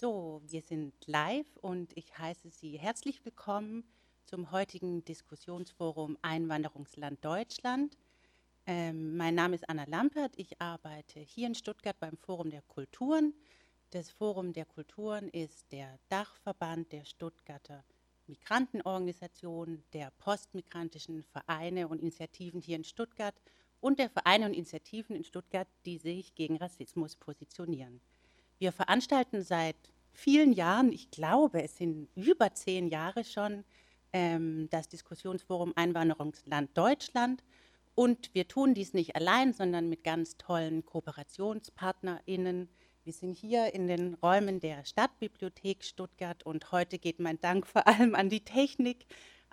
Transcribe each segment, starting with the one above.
So, wir sind live und ich heiße Sie herzlich willkommen zum heutigen Diskussionsforum Einwanderungsland Deutschland. Ähm, mein Name ist Anna Lampert. Ich arbeite hier in Stuttgart beim Forum der Kulturen. Das Forum der Kulturen ist der Dachverband der Stuttgarter Migrantenorganisationen, der postmigrantischen Vereine und Initiativen hier in Stuttgart und der Vereine und Initiativen in Stuttgart, die sich gegen Rassismus positionieren. Wir veranstalten seit vielen Jahren, ich glaube, es sind über zehn Jahre schon, ähm, das Diskussionsforum Einwanderungsland Deutschland. Und wir tun dies nicht allein, sondern mit ganz tollen KooperationspartnerInnen. Wir sind hier in den Räumen der Stadtbibliothek Stuttgart und heute geht mein Dank vor allem an die Technik.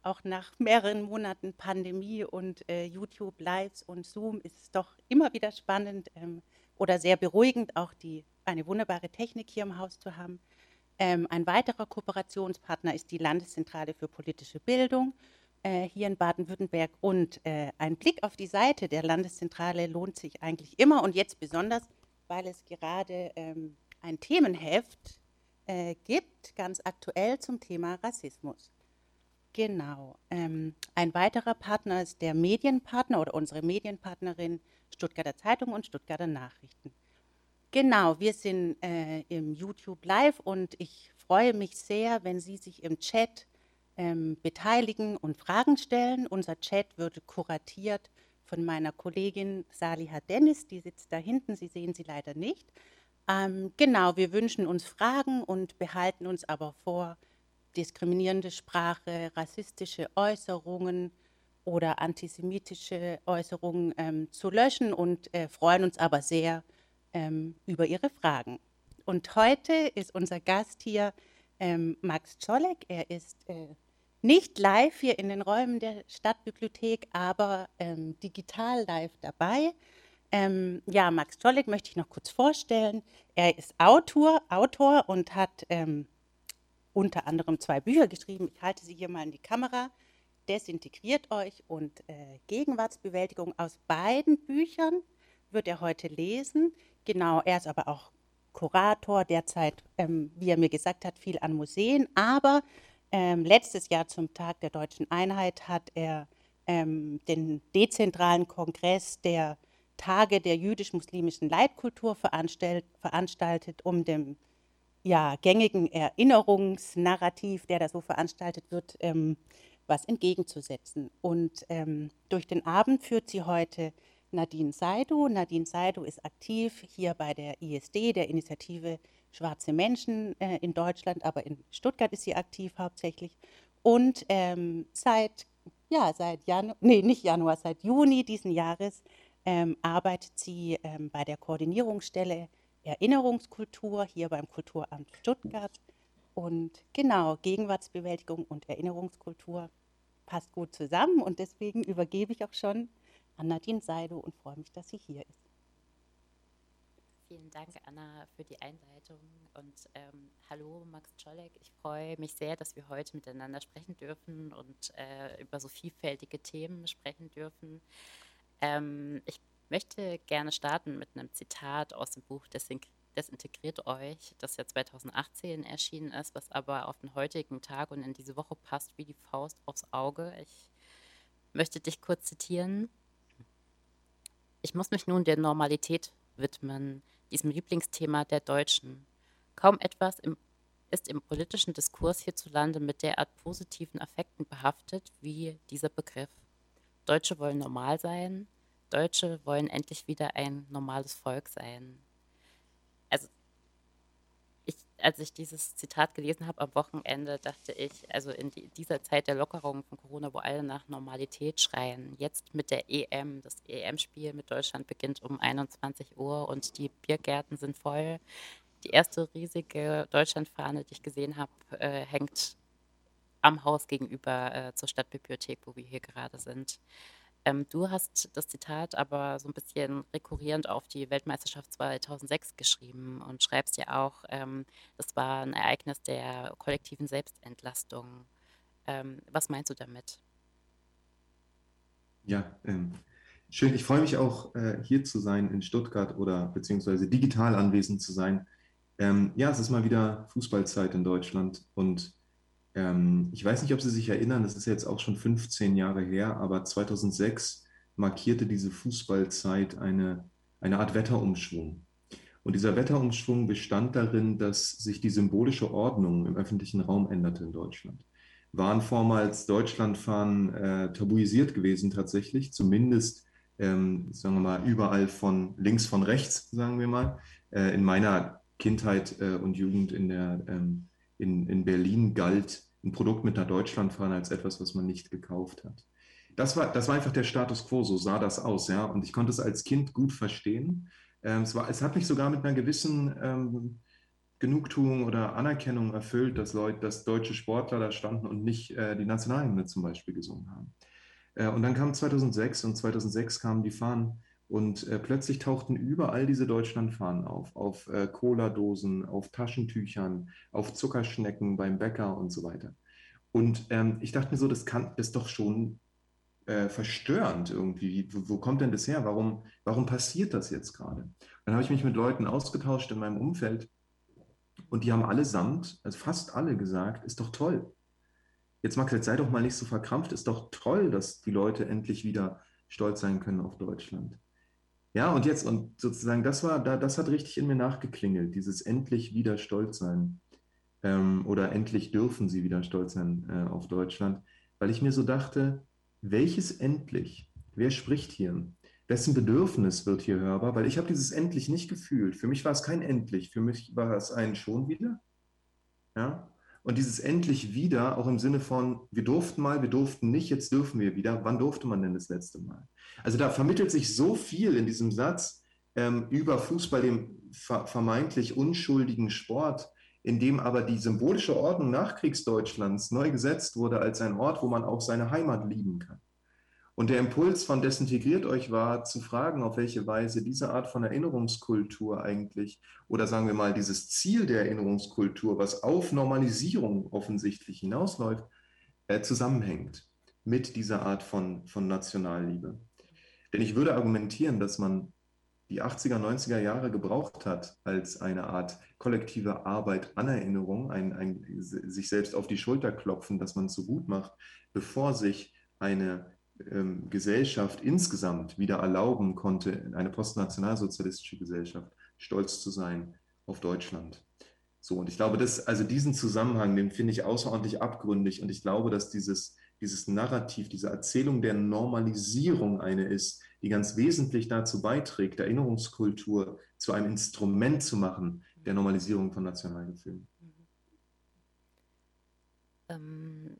Auch nach mehreren Monaten Pandemie und äh, YouTube Lives und Zoom ist es doch immer wieder spannend ähm, oder sehr beruhigend, auch die eine wunderbare Technik hier im Haus zu haben. Ähm, ein weiterer Kooperationspartner ist die Landeszentrale für politische Bildung äh, hier in Baden-Württemberg. Und äh, ein Blick auf die Seite der Landeszentrale lohnt sich eigentlich immer und jetzt besonders, weil es gerade ähm, ein Themenheft äh, gibt, ganz aktuell zum Thema Rassismus. Genau. Ähm, ein weiterer Partner ist der Medienpartner oder unsere Medienpartnerin Stuttgarter Zeitung und Stuttgarter Nachrichten. Genau, wir sind äh, im YouTube Live und ich freue mich sehr, wenn Sie sich im Chat ähm, beteiligen und Fragen stellen. Unser Chat wird kuratiert von meiner Kollegin Saliha Dennis, die sitzt da hinten, Sie sehen sie leider nicht. Ähm, genau, wir wünschen uns Fragen und behalten uns aber vor, diskriminierende Sprache, rassistische Äußerungen oder antisemitische Äußerungen ähm, zu löschen und äh, freuen uns aber sehr, ähm, über Ihre Fragen. Und heute ist unser Gast hier ähm, Max Czolek. Er ist äh, nicht live hier in den Räumen der Stadtbibliothek, aber ähm, digital live dabei. Ähm, ja, Max Czolek möchte ich noch kurz vorstellen. Er ist Autor, Autor und hat ähm, unter anderem zwei Bücher geschrieben. Ich halte sie hier mal in die Kamera. Desintegriert euch und äh, Gegenwartsbewältigung aus beiden Büchern wird er heute lesen. Genau, er ist aber auch Kurator derzeit, ähm, wie er mir gesagt hat, viel an Museen. Aber ähm, letztes Jahr zum Tag der deutschen Einheit hat er ähm, den dezentralen Kongress der Tage der jüdisch-muslimischen Leitkultur veranstaltet, veranstaltet, um dem ja, gängigen Erinnerungsnarrativ, der da so veranstaltet wird, ähm, was entgegenzusetzen. Und ähm, durch den Abend führt sie heute Nadine Seidu. Nadine Seidu ist aktiv hier bei der ISD, der Initiative Schwarze Menschen äh, in Deutschland, aber in Stuttgart ist sie aktiv hauptsächlich. Und ähm, seit, ja, seit Januar, nee, nicht Januar, seit Juni diesen Jahres ähm, arbeitet sie ähm, bei der Koordinierungsstelle Erinnerungskultur hier beim Kulturamt Stuttgart. Und genau, Gegenwartsbewältigung und Erinnerungskultur passt gut zusammen und deswegen übergebe ich auch schon an Nadine und freue mich, dass sie hier ist. Vielen Dank, Anna, für die Einleitung und ähm, hallo, Max Czolek. Ich freue mich sehr, dass wir heute miteinander sprechen dürfen und äh, über so vielfältige Themen sprechen dürfen. Ähm, ich möchte gerne starten mit einem Zitat aus dem Buch Desintegriert euch, das ja 2018 erschienen ist, was aber auf den heutigen Tag und in diese Woche passt wie die Faust aufs Auge. Ich möchte dich kurz zitieren. Ich muss mich nun der Normalität widmen, diesem Lieblingsthema der Deutschen. Kaum etwas im, ist im politischen Diskurs hierzulande mit derart positiven Affekten behaftet wie dieser Begriff. Deutsche wollen normal sein, Deutsche wollen endlich wieder ein normales Volk sein als ich dieses Zitat gelesen habe am Wochenende, dachte ich, also in die, dieser Zeit der Lockerung von Corona, wo alle nach Normalität schreien, jetzt mit der EM, das EM-Spiel mit Deutschland beginnt um 21 Uhr und die Biergärten sind voll. Die erste riesige Deutschlandfahne, die ich gesehen habe, äh, hängt am Haus gegenüber äh, zur Stadtbibliothek, wo wir hier gerade sind. Ähm, du hast das Zitat aber so ein bisschen rekurrierend auf die Weltmeisterschaft 2006 geschrieben und schreibst ja auch, ähm, das war ein Ereignis der kollektiven Selbstentlastung. Ähm, was meinst du damit? Ja, ähm, schön. Ich freue mich auch, äh, hier zu sein in Stuttgart oder beziehungsweise digital anwesend zu sein. Ähm, ja, es ist mal wieder Fußballzeit in Deutschland und ähm, ich weiß nicht, ob Sie sich erinnern, das ist jetzt auch schon 15 Jahre her, aber 2006 markierte diese Fußballzeit eine, eine Art Wetterumschwung. Und dieser Wetterumschwung bestand darin, dass sich die symbolische Ordnung im öffentlichen Raum änderte in Deutschland. Waren vormals Deutschlandfahnen äh, tabuisiert gewesen tatsächlich, zumindest ähm, sagen wir mal überall von links von rechts, sagen wir mal. Äh, in meiner Kindheit äh, und Jugend in, der, ähm, in, in Berlin galt ein Produkt mit einer Deutschlandfahne als etwas, was man nicht gekauft hat. Das war, das war einfach der Status quo, so sah das aus, ja. Und ich konnte es als Kind gut verstehen. Ähm, es, war, es hat mich sogar mit einer gewissen ähm, Genugtuung oder Anerkennung erfüllt, dass Leute, dass deutsche Sportler da standen und nicht äh, die Nationalhymne zum Beispiel gesungen haben. Äh, und dann kam 2006 und 2006 kamen die Fahnen und äh, plötzlich tauchten überall diese Deutschlandfahnen auf, auf äh, Cola-Dosen, auf Taschentüchern, auf Zuckerschnecken beim Bäcker und so weiter. Und ähm, ich dachte mir so, das kann, ist doch schon äh, verstörend irgendwie. Wo, wo, kommt denn das her? Warum, warum passiert das jetzt gerade? Dann habe ich mich mit Leuten ausgetauscht in meinem Umfeld und die haben allesamt, also fast alle gesagt, ist doch toll. Jetzt Max, jetzt sei doch mal nicht so verkrampft, ist doch toll, dass die Leute endlich wieder stolz sein können auf Deutschland. Ja, und jetzt, und sozusagen, das war, da, das hat richtig in mir nachgeklingelt, dieses endlich wieder stolz sein. Ähm, oder endlich dürfen sie wieder stolz sein äh, auf Deutschland, weil ich mir so dachte, welches endlich? Wer spricht hier? Wessen Bedürfnis wird hier hörbar? Weil ich habe dieses endlich nicht gefühlt. Für mich war es kein endlich, für mich war es ein schon wieder. Ja? Und dieses endlich wieder, auch im Sinne von, wir durften mal, wir durften nicht, jetzt dürfen wir wieder. Wann durfte man denn das letzte Mal? Also da vermittelt sich so viel in diesem Satz ähm, über Fußball, dem vermeintlich unschuldigen Sport, in dem aber die symbolische Ordnung Nachkriegsdeutschlands neu gesetzt wurde als ein Ort, wo man auch seine Heimat lieben kann. Und der Impuls von Desintegriert euch war, zu fragen, auf welche Weise diese Art von Erinnerungskultur eigentlich, oder sagen wir mal, dieses Ziel der Erinnerungskultur, was auf Normalisierung offensichtlich hinausläuft, äh, zusammenhängt mit dieser Art von, von Nationalliebe. Denn ich würde argumentieren, dass man die 80er, 90er Jahre gebraucht hat als eine Art kollektive Arbeit an Erinnerung, ein, ein, sich selbst auf die Schulter klopfen, dass man es so gut macht, bevor sich eine ähm, Gesellschaft insgesamt wieder erlauben konnte, eine postnationalsozialistische Gesellschaft, stolz zu sein auf Deutschland. So, und ich glaube, dass, also diesen Zusammenhang, den finde ich außerordentlich abgründig. Und ich glaube, dass dieses, dieses Narrativ, diese Erzählung der Normalisierung eine ist, die ganz wesentlich dazu beiträgt, Erinnerungskultur zu einem Instrument zu machen der Normalisierung von Nationalgefühlen. Ähm,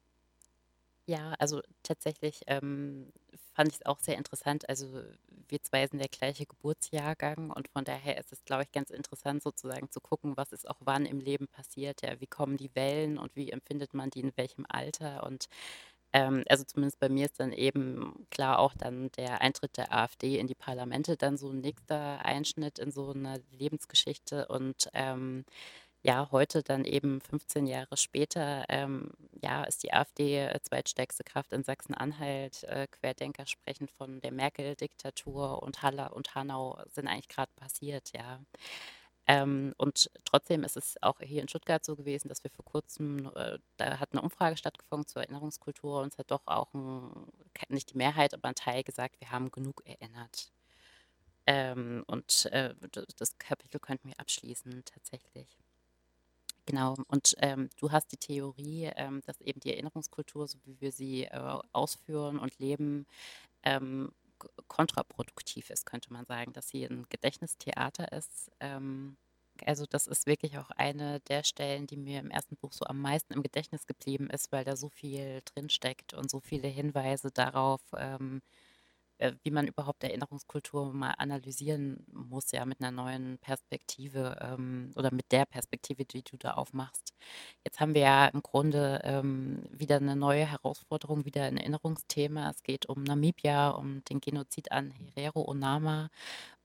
ja, also tatsächlich ähm, fand ich es auch sehr interessant. Also wir zwei sind der gleiche Geburtsjahrgang und von daher ist es, glaube ich, ganz interessant sozusagen zu gucken, was ist auch wann im Leben passiert. Ja, wie kommen die Wellen und wie empfindet man die in welchem Alter? Und ähm, also zumindest bei mir ist dann eben klar auch dann der Eintritt der AfD in die Parlamente dann so ein nächster Einschnitt in so einer Lebensgeschichte und ähm, ja, heute dann eben 15 Jahre später, ähm, ja, ist die AfD äh, zweitstärkste Kraft in Sachsen-Anhalt. Äh, Querdenker sprechen von der Merkel-Diktatur und Haller und Hanau sind eigentlich gerade passiert, ja. Ähm, und trotzdem ist es auch hier in Stuttgart so gewesen, dass wir vor kurzem, äh, da hat eine Umfrage stattgefunden zur Erinnerungskultur und es hat doch auch ein, nicht die Mehrheit, aber ein Teil gesagt, wir haben genug erinnert. Ähm, und äh, das Kapitel könnten wir abschließen tatsächlich. Genau, und ähm, du hast die Theorie, ähm, dass eben die Erinnerungskultur, so wie wir sie äh, ausführen und leben, ähm, kontraproduktiv ist, könnte man sagen, dass sie ein Gedächtnistheater ist. Ähm, also das ist wirklich auch eine der Stellen, die mir im ersten Buch so am meisten im Gedächtnis geblieben ist, weil da so viel drinsteckt und so viele Hinweise darauf, ähm, äh, wie man überhaupt Erinnerungskultur mal analysieren muss, ja, mit einer neuen Perspektive ähm, oder mit der Perspektive, die du da aufmachst. Jetzt haben wir ja im Grunde ähm, wieder eine neue Herausforderung, wieder ein Erinnerungsthema. Es geht um Namibia, um den Genozid an Herero Onama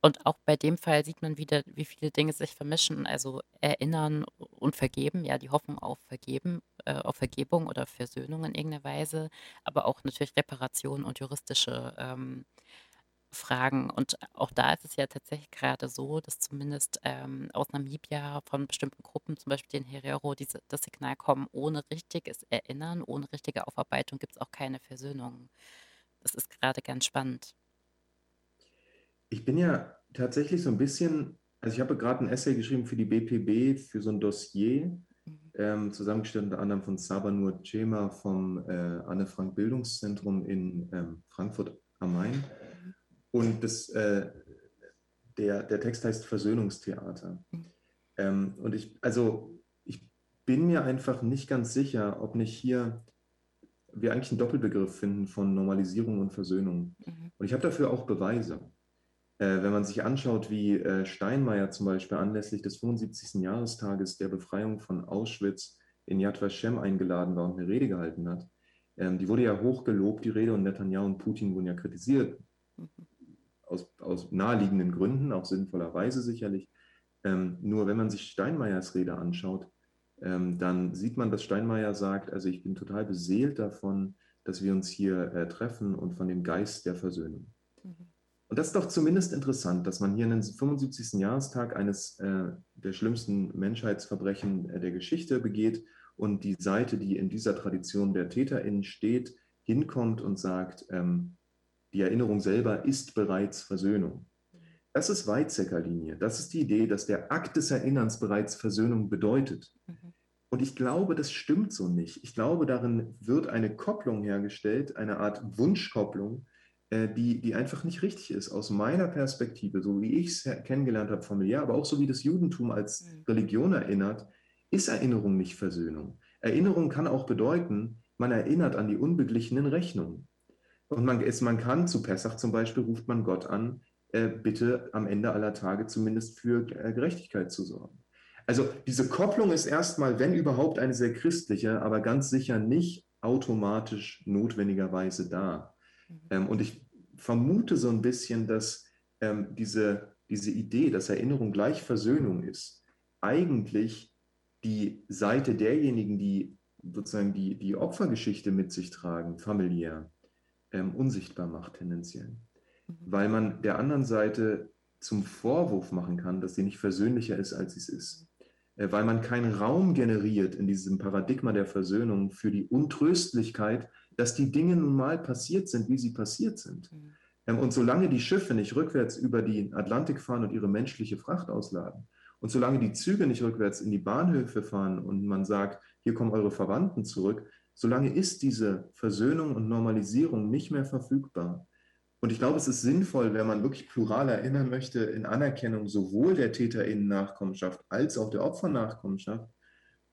und auch bei dem Fall sieht man wieder, wie viele Dinge sich vermischen, also erinnern und vergeben, ja, die Hoffnung auf Vergeben, äh, auf Vergebung oder Versöhnung in irgendeiner Weise, aber auch natürlich Reparation und juristische ähm, Fragen. Und auch da ist es ja tatsächlich gerade so, dass zumindest ähm, aus Namibia von bestimmten Gruppen, zum Beispiel den Herero, diese, das Signal kommen, ohne richtiges Erinnern, ohne richtige Aufarbeitung gibt es auch keine Versöhnung. Das ist gerade ganz spannend. Ich bin ja tatsächlich so ein bisschen, also ich habe gerade ein Essay geschrieben für die BPB, für so ein Dossier. Ähm, zusammengestellt unter anderem von Sabanur Cema vom äh, Anne Frank Bildungszentrum in ähm, Frankfurt am Main. Und das, äh, der, der Text heißt Versöhnungstheater. Ähm, und ich, also ich bin mir einfach nicht ganz sicher, ob nicht hier wir eigentlich einen Doppelbegriff finden von Normalisierung und Versöhnung. Mhm. Und ich habe dafür auch Beweise. Äh, wenn man sich anschaut, wie äh, Steinmeier zum Beispiel anlässlich des 75. Jahrestages der Befreiung von Auschwitz in Yad Vashem eingeladen war und eine Rede gehalten hat, ähm, die wurde ja hoch gelobt, die Rede, und Netanyahu und Putin wurden ja kritisiert. Mhm aus, aus naheliegenden Gründen, auch sinnvollerweise sicherlich. Ähm, nur wenn man sich Steinmeiers Rede anschaut, ähm, dann sieht man, dass Steinmeier sagt, also ich bin total beseelt davon, dass wir uns hier äh, treffen und von dem Geist der Versöhnung. Und das ist doch zumindest interessant, dass man hier einen 75. Jahrestag eines äh, der schlimmsten Menschheitsverbrechen äh, der Geschichte begeht und die Seite, die in dieser Tradition der TäterInnen steht, hinkommt und sagt, ähm, die Erinnerung selber ist bereits Versöhnung. Das ist Weizsäcker-Linie. Das ist die Idee, dass der Akt des Erinnerns bereits Versöhnung bedeutet. Mhm. Und ich glaube, das stimmt so nicht. Ich glaube, darin wird eine Kopplung hergestellt, eine Art Wunschkopplung, die, die einfach nicht richtig ist. Aus meiner Perspektive, so wie ich es kennengelernt habe familiär, aber auch so wie das Judentum als mhm. Religion erinnert, ist Erinnerung nicht Versöhnung. Erinnerung kann auch bedeuten, man erinnert an die unbeglichenen Rechnungen. Und man, ist, man kann zu Pessach zum Beispiel, ruft man Gott an, äh, bitte am Ende aller Tage zumindest für äh, Gerechtigkeit zu sorgen. Also diese Kopplung ist erstmal, wenn überhaupt, eine sehr christliche, aber ganz sicher nicht automatisch notwendigerweise da. Mhm. Ähm, und ich vermute so ein bisschen, dass ähm, diese, diese Idee, dass Erinnerung gleich Versöhnung ist, eigentlich die Seite derjenigen, die sozusagen die, die Opfergeschichte mit sich tragen, familiär, ähm, unsichtbar macht tendenziell. Mhm. Weil man der anderen Seite zum Vorwurf machen kann, dass sie nicht versöhnlicher ist, als sie es ist. Äh, weil man keinen Raum generiert in diesem Paradigma der Versöhnung für die Untröstlichkeit, dass die Dinge nun mal passiert sind, wie sie passiert sind. Mhm. Ähm, und solange die Schiffe nicht rückwärts über den Atlantik fahren und ihre menschliche Fracht ausladen, und solange die Züge nicht rückwärts in die Bahnhöfe fahren und man sagt, hier kommen eure Verwandten zurück, solange ist diese Versöhnung und Normalisierung nicht mehr verfügbar. Und ich glaube, es ist sinnvoll, wenn man wirklich plural erinnern möchte, in Anerkennung sowohl der TäterInnen-Nachkommenschaft als auch der Opfernachkommenschaft,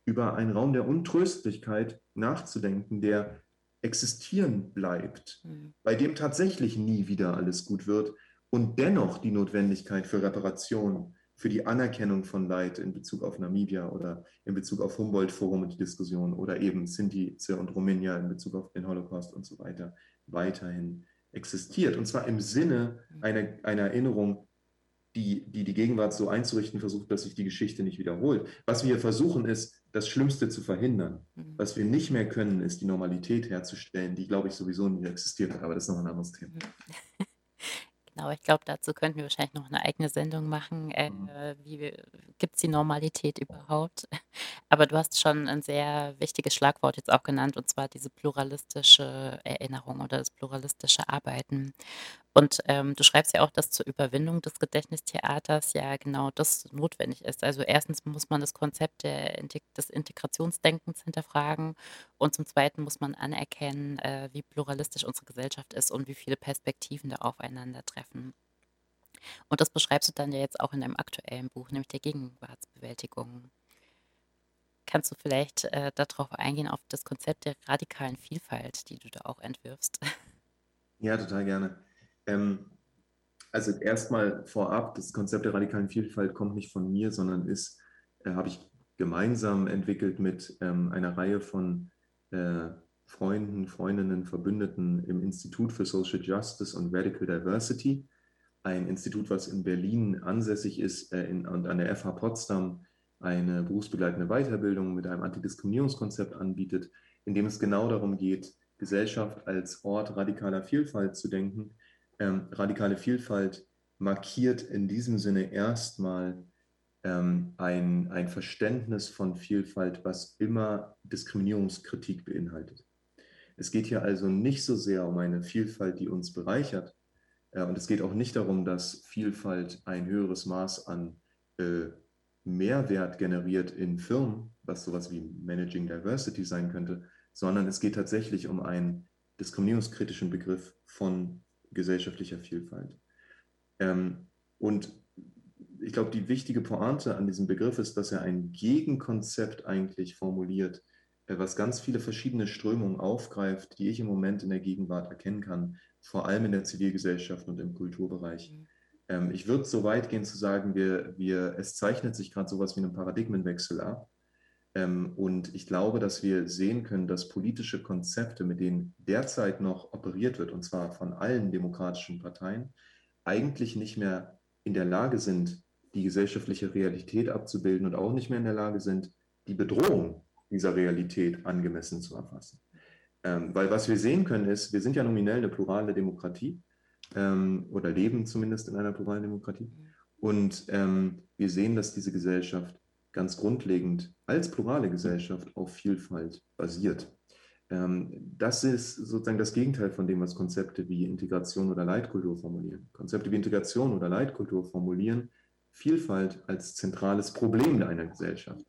über einen Raum der Untröstlichkeit nachzudenken, der existieren bleibt, mhm. bei dem tatsächlich nie wieder alles gut wird und dennoch die Notwendigkeit für Reparation für die Anerkennung von Leid in Bezug auf Namibia oder in Bezug auf Humboldt-Forum und die Diskussion oder eben Sinti und Rumänia in Bezug auf den Holocaust und so weiter weiterhin existiert. Und zwar im Sinne einer, einer Erinnerung, die, die die Gegenwart so einzurichten versucht, dass sich die Geschichte nicht wiederholt. Was wir versuchen, ist, das Schlimmste zu verhindern. Mhm. Was wir nicht mehr können, ist die Normalität herzustellen, die, glaube ich, sowieso nie existiert hat. Aber das ist noch ein anderes Thema. Mhm. Genau, ich glaube, dazu könnten wir wahrscheinlich noch eine eigene Sendung machen. Äh, mhm. wie gibt es die Normalität überhaupt? Aber du hast schon ein sehr wichtiges Schlagwort jetzt auch genannt, und zwar diese pluralistische Erinnerung oder das pluralistische Arbeiten. Und ähm, du schreibst ja auch, dass zur Überwindung des Gedächtnistheaters ja genau das notwendig ist. Also erstens muss man das Konzept der, des Integrationsdenkens hinterfragen und zum Zweiten muss man anerkennen, äh, wie pluralistisch unsere Gesellschaft ist und wie viele Perspektiven da aufeinandertreffen. Und das beschreibst du dann ja jetzt auch in deinem aktuellen Buch, nämlich der Gegenwartsbewältigung. Kannst du vielleicht äh, darauf eingehen, auf das Konzept der radikalen Vielfalt, die du da auch entwirfst? Ja, total gerne. Ähm, also erstmal vorab, das Konzept der radikalen Vielfalt kommt nicht von mir, sondern ist, äh, habe ich gemeinsam entwickelt mit ähm, einer Reihe von äh, Freunden, Freundinnen, Verbündeten im Institut für Social Justice und Radical Diversity, ein Institut, was in Berlin ansässig ist äh, in, und an der FH Potsdam eine berufsbegleitende Weiterbildung mit einem Antidiskriminierungskonzept anbietet, in dem es genau darum geht, Gesellschaft als Ort radikaler Vielfalt zu denken ähm, radikale Vielfalt markiert in diesem Sinne erstmal ähm, ein, ein Verständnis von Vielfalt, was immer Diskriminierungskritik beinhaltet. Es geht hier also nicht so sehr um eine Vielfalt, die uns bereichert. Äh, und es geht auch nicht darum, dass Vielfalt ein höheres Maß an äh, Mehrwert generiert in Firmen, was sowas wie Managing Diversity sein könnte, sondern es geht tatsächlich um einen diskriminierungskritischen Begriff von gesellschaftlicher Vielfalt. Ähm, und ich glaube, die wichtige Pointe an diesem Begriff ist, dass er ein Gegenkonzept eigentlich formuliert, äh, was ganz viele verschiedene Strömungen aufgreift, die ich im Moment in der Gegenwart erkennen kann, vor allem in der Zivilgesellschaft und im Kulturbereich. Mhm. Ähm, ich würde so weit gehen zu sagen, wir, wir, es zeichnet sich gerade sowas wie einen Paradigmenwechsel ab. Ähm, und ich glaube, dass wir sehen können, dass politische Konzepte, mit denen derzeit noch operiert wird, und zwar von allen demokratischen Parteien, eigentlich nicht mehr in der Lage sind, die gesellschaftliche Realität abzubilden und auch nicht mehr in der Lage sind, die Bedrohung dieser Realität angemessen zu erfassen. Ähm, weil was wir sehen können ist, wir sind ja nominell eine plurale Demokratie ähm, oder leben zumindest in einer pluralen Demokratie. Und wir sehen, dass diese Gesellschaft ganz grundlegend als plurale Gesellschaft auf Vielfalt basiert. Ähm, das ist sozusagen das Gegenteil von dem, was Konzepte wie Integration oder Leitkultur formulieren. Konzepte wie Integration oder Leitkultur formulieren Vielfalt als zentrales Problem einer Gesellschaft.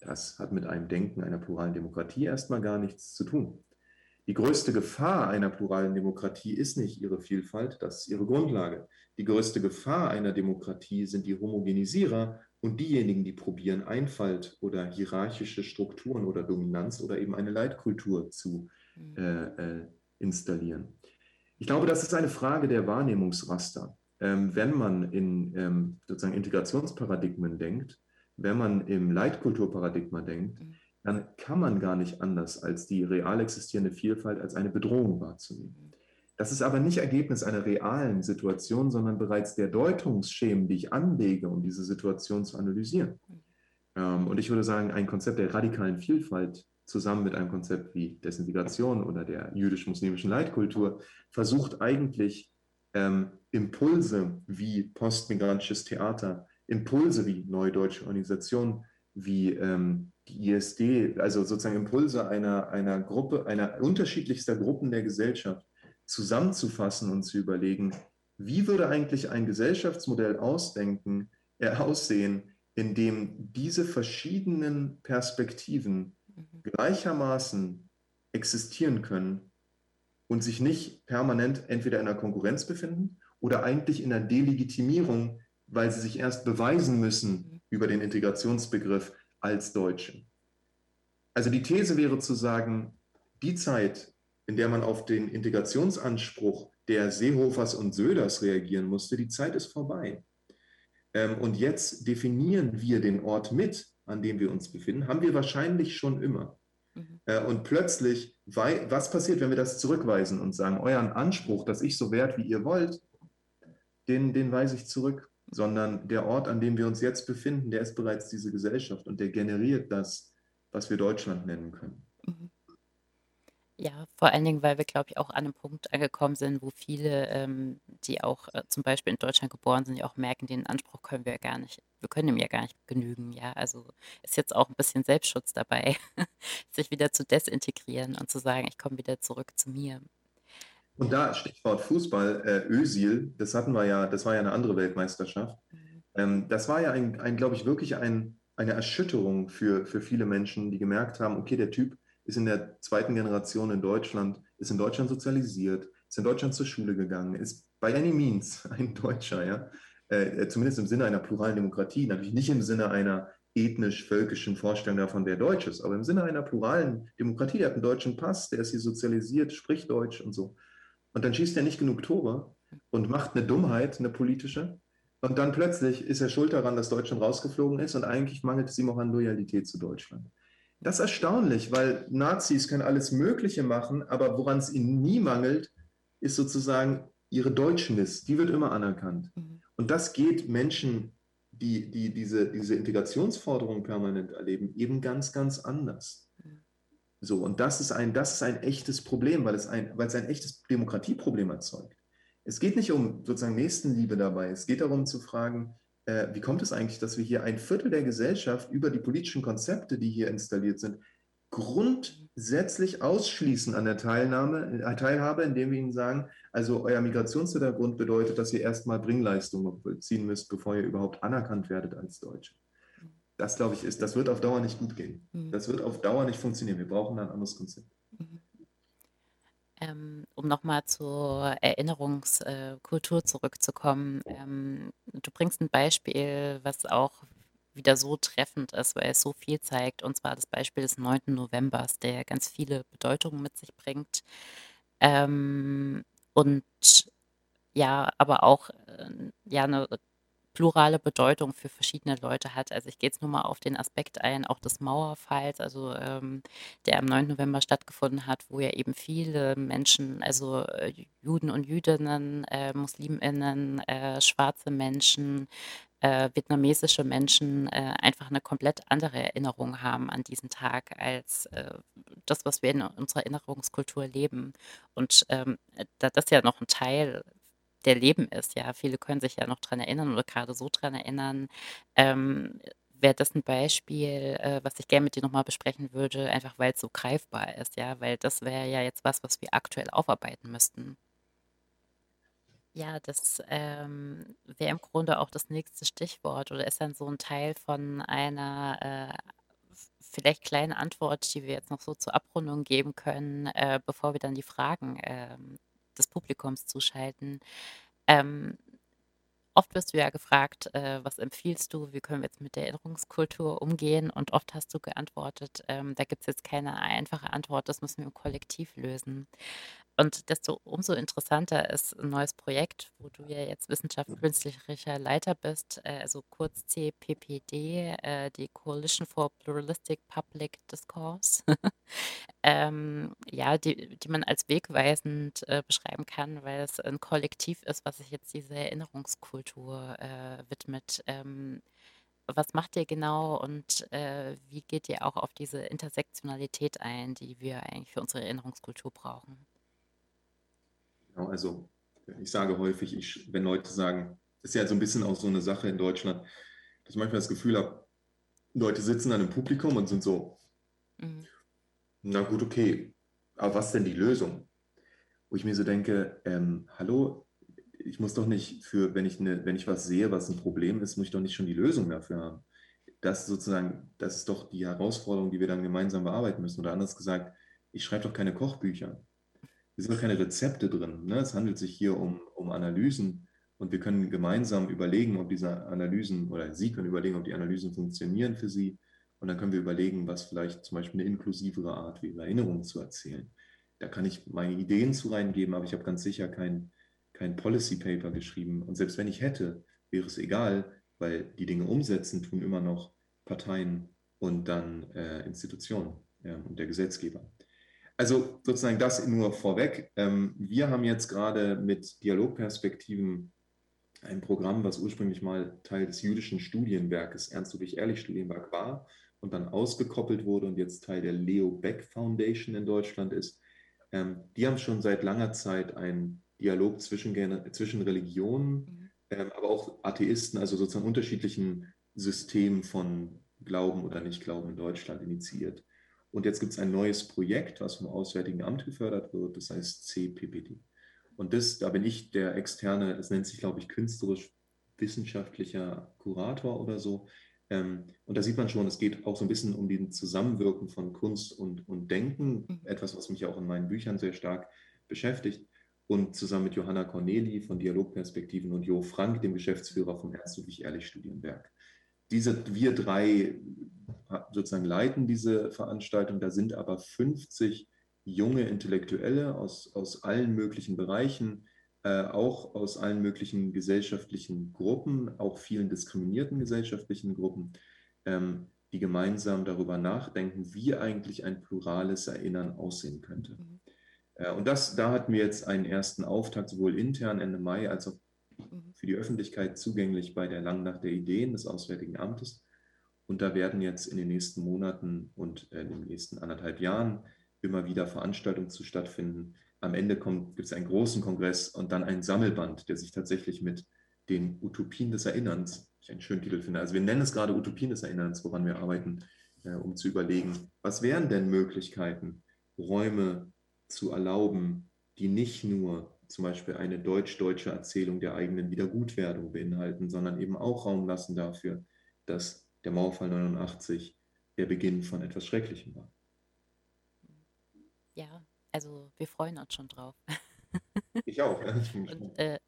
Das hat mit einem Denken einer pluralen Demokratie erstmal gar nichts zu tun. Die größte Gefahr einer pluralen Demokratie ist nicht ihre Vielfalt, das ist ihre Grundlage. Die größte Gefahr einer Demokratie sind die Homogenisierer und diejenigen, die probieren, Einfalt oder hierarchische Strukturen oder Dominanz oder eben eine Leitkultur zu mhm. äh, äh, installieren. Ich glaube, das ist eine Frage der Wahrnehmungsraster. Ähm, wenn man in ähm, sozusagen Integrationsparadigmen denkt, wenn man im Leitkulturparadigma denkt, mhm. dann kann man gar nicht anders, als die real existierende Vielfalt als eine Bedrohung wahrzunehmen. Das ist aber nicht Ergebnis einer realen Situation, sondern bereits der Deutungsschemen, die ich anlege, um diese Situation zu analysieren. Ähm, und ich würde sagen, ein Konzept der radikalen Vielfalt zusammen mit einem Konzept wie Desintegration oder der jüdisch-muslimischen Leitkultur versucht eigentlich ähm, Impulse wie postmigrantisches Theater, Impulse wie Neue Deutsche Organisation, wie ähm, die ISD, also sozusagen Impulse einer, einer Gruppe, einer unterschiedlichster Gruppen der Gesellschaft zusammenzufassen und zu überlegen, wie würde eigentlich ein Gesellschaftsmodell ausdenken, äh, aussehen, in dem diese verschiedenen Perspektiven mhm. gleichermaßen existieren können und sich nicht permanent entweder in einer Konkurrenz befinden oder eigentlich in einer Delegitimierung, weil sie sich erst beweisen müssen mhm. über den Integrationsbegriff als Deutsche. Also die These wäre zu sagen, die Zeit, in der man auf den Integrationsanspruch der Seehofers und Söders reagieren musste, die Zeit ist vorbei. Ähm, und jetzt definieren wir den Ort mit, an dem wir uns befinden, haben wir wahrscheinlich schon immer. Mhm. Äh, und plötzlich, was passiert, wenn wir das zurückweisen und sagen, euren Anspruch, dass ich so wert, wie ihr wollt, den, den weise ich zurück, sondern der Ort, an dem wir uns jetzt befinden, der ist bereits diese Gesellschaft und der generiert das, was wir Deutschland nennen können. Mhm. Ja, vor allen Dingen, weil wir, glaube ich, auch an einem Punkt angekommen sind, wo viele, ähm, die auch äh, zum Beispiel in Deutschland geboren sind, ja auch merken, den Anspruch können wir ja gar nicht, wir können dem ja gar nicht genügen, ja. Also ist jetzt auch ein bisschen Selbstschutz dabei, sich wieder zu desintegrieren und zu sagen, ich komme wieder zurück zu mir. Und da Stichwort Fußball, äh, Ösil, das hatten wir ja, das war ja eine andere Weltmeisterschaft. Mhm. Ähm, das war ja ein, ein glaube ich, wirklich ein, eine Erschütterung für, für viele Menschen, die gemerkt haben, okay, der Typ ist in der zweiten Generation in Deutschland, ist in Deutschland sozialisiert, ist in Deutschland zur Schule gegangen, ist by any means ein Deutscher, ja. Äh, äh, zumindest im Sinne einer pluralen Demokratie, natürlich nicht im Sinne einer ethnisch-völkischen Vorstellung davon, wer Deutsch ist, aber im Sinne einer pluralen Demokratie, der hat einen deutschen Pass, der ist hier sozialisiert, spricht Deutsch und so. Und dann schießt er nicht genug Tore und macht eine Dummheit, eine politische. Und dann plötzlich ist er schuld daran, dass Deutschland rausgeflogen ist und eigentlich mangelt es ihm auch an Loyalität zu Deutschland. Das ist erstaunlich, weil Nazis können alles Mögliche machen, aber woran es ihnen nie mangelt, ist sozusagen ihre Deutschnis. Die wird immer anerkannt. Mhm. Und das geht Menschen, die, die diese, diese Integrationsforderung permanent erleben, eben ganz, ganz anders. Mhm. So, und das ist ein, das ist ein echtes Problem, weil es ein, weil es ein echtes Demokratieproblem erzeugt. es geht nicht um sozusagen Nächstenliebe dabei. Es geht darum zu fragen, äh, wie kommt es eigentlich, dass wir hier ein Viertel der Gesellschaft über die politischen Konzepte, die hier installiert sind, grundsätzlich ausschließen an der Teilnahme, äh, Teilhabe, indem wir ihnen sagen, also euer Migrationshintergrund bedeutet, dass ihr erstmal Bringleistungen vollziehen müsst, bevor ihr überhaupt anerkannt werdet als Deutsche. Das, glaube ich, ist, das wird auf Dauer nicht gut gehen. Mhm. Das wird auf Dauer nicht funktionieren. Wir brauchen ein anderes Konzept. Mhm. Ähm, um nochmal zur Erinnerungskultur zurückzukommen. Ähm, du bringst ein Beispiel, was auch wieder so treffend ist, weil es so viel zeigt, und zwar das Beispiel des 9. Novembers, der ganz viele Bedeutungen mit sich bringt. Ähm, und ja, aber auch äh, ja, eine plurale Bedeutung für verschiedene Leute hat. Also ich gehe jetzt nur mal auf den Aspekt ein, auch des Mauerfalls, also ähm, der am 9. November stattgefunden hat, wo ja eben viele Menschen, also äh, Juden und Jüdinnen, äh, Musliminnen, äh, schwarze Menschen, äh, vietnamesische Menschen äh, einfach eine komplett andere Erinnerung haben an diesen Tag als äh, das, was wir in unserer Erinnerungskultur leben. Und ähm, da das ja noch ein Teil der Leben ist, ja, viele können sich ja noch dran erinnern oder gerade so dran erinnern, ähm, wäre das ein Beispiel, äh, was ich gerne mit dir nochmal besprechen würde, einfach weil es so greifbar ist, ja, weil das wäre ja jetzt was, was wir aktuell aufarbeiten müssten. Ja, das ähm, wäre im Grunde auch das nächste Stichwort oder ist dann so ein Teil von einer äh, vielleicht kleinen Antwort, die wir jetzt noch so zur Abrundung geben können, äh, bevor wir dann die Fragen ähm, des Publikums zuschalten. Ähm, Oft wirst du ja gefragt, äh, was empfiehlst du, wie können wir jetzt mit der Erinnerungskultur umgehen? Und oft hast du geantwortet, ähm, da gibt es jetzt keine einfache Antwort, das müssen wir im Kollektiv lösen. Und desto umso interessanter ist ein neues Projekt, wo du ja jetzt Wissenschaft künstlicher Leiter bist, äh, also kurz CPPD, äh, die Coalition for Pluralistic Public Discourse. ähm, ja, die, die man als wegweisend äh, beschreiben kann, weil es ein Kollektiv ist, was sich jetzt diese Erinnerungskultur widmet. Ähm, was macht ihr genau und wie geht ihr auch auf diese Intersektionalität ein, die wir eigentlich für unsere Erinnerungskultur brauchen? Genau, also ich sage häufig, ich, wenn Leute sagen, das ist ja so ein bisschen auch so eine Sache in Deutschland, dass ich manchmal das Gefühl habe, Leute sitzen dann im Publikum und sind so, mhm. na gut, okay, aber was denn die Lösung? Wo ich mir so denke, ähm, hallo, ich muss doch nicht für, wenn ich, eine, wenn ich was sehe, was ein Problem ist, muss ich doch nicht schon die Lösung dafür haben. Das sozusagen, das ist doch die Herausforderung, die wir dann gemeinsam bearbeiten müssen. Oder anders gesagt, ich schreibe doch keine Kochbücher es sind keine Rezepte drin. Ne? Es handelt sich hier um, um Analysen und wir können gemeinsam überlegen, ob diese Analysen oder Sie können überlegen, ob die Analysen funktionieren für Sie. Und dann können wir überlegen, was vielleicht zum Beispiel eine inklusivere Art wie Erinnerungen zu erzählen. Da kann ich meine Ideen zu reingeben, aber ich habe ganz sicher kein, kein Policy Paper geschrieben. Und selbst wenn ich hätte, wäre es egal, weil die Dinge umsetzen tun immer noch Parteien und dann äh, Institutionen ja, und der Gesetzgeber. Also sozusagen das nur vorweg. Ähm, wir haben jetzt gerade mit Dialogperspektiven ein Programm, was ursprünglich mal Teil des jüdischen Studienwerkes Ernst-Ludwig-Ehrlich-Studienwerk war und dann ausgekoppelt wurde und jetzt Teil der Leo Beck Foundation in Deutschland ist. Ähm, die haben schon seit langer Zeit einen Dialog zwischen, zwischen Religionen, mhm. ähm, aber auch Atheisten, also sozusagen unterschiedlichen Systemen von Glauben oder Nicht-Glauben in Deutschland initiiert. Und jetzt gibt es ein neues Projekt, was vom Auswärtigen Amt gefördert wird, das heißt CPPD. Und das, da bin ich der externe, es nennt sich, glaube ich, künstlerisch-wissenschaftlicher Kurator oder so. Ähm, und da sieht man schon, es geht auch so ein bisschen um den Zusammenwirken von Kunst und, und Denken, mhm. etwas, was mich auch in meinen Büchern sehr stark beschäftigt. Und zusammen mit Johanna Corneli von Dialogperspektiven und Jo Frank, dem Geschäftsführer vom Ernst-Ludwig-Ehrlich-Studienwerk diese, wir drei sozusagen leiten diese Veranstaltung. Da sind aber 50 junge Intellektuelle aus, aus allen möglichen Bereichen, äh, auch aus allen möglichen gesellschaftlichen Gruppen, auch vielen diskriminierten gesellschaftlichen Gruppen, ähm, die gemeinsam darüber nachdenken, wie eigentlich ein plurales Erinnern aussehen könnte. Mhm. Äh, und das, da hatten wir jetzt einen ersten Auftakt, sowohl intern Ende Mai als auch Mhm. Für die Öffentlichkeit zugänglich bei der Langnacht der Ideen des Auswärtigen Amtes. Und da werden jetzt in den nächsten Monaten und äh, in den nächsten anderthalb Jahren immer wieder Veranstaltungen zu stattfinden, am Ende gibt es einen großen Kongress und dann einen Sammelband, der sich tatsächlich mit den Utopien des Erinnerns, ich einen schönen Titel finde, also wir nennen es gerade Utopien des Erinnerns, woran wir arbeiten, äh, um zu überlegen, was wären denn Möglichkeiten, Räume zu erlauben, die nicht nur zum Beispiel eine deutsch-deutsche Erzählung der eigenen Wiedergutwerdung beinhalten, sondern eben auch Raum lassen dafür, dass der Mauerfall 89 der Beginn von etwas Schrecklichem war. Ja, also wir freuen uns schon drauf. Ich auch. Ja. Und äh,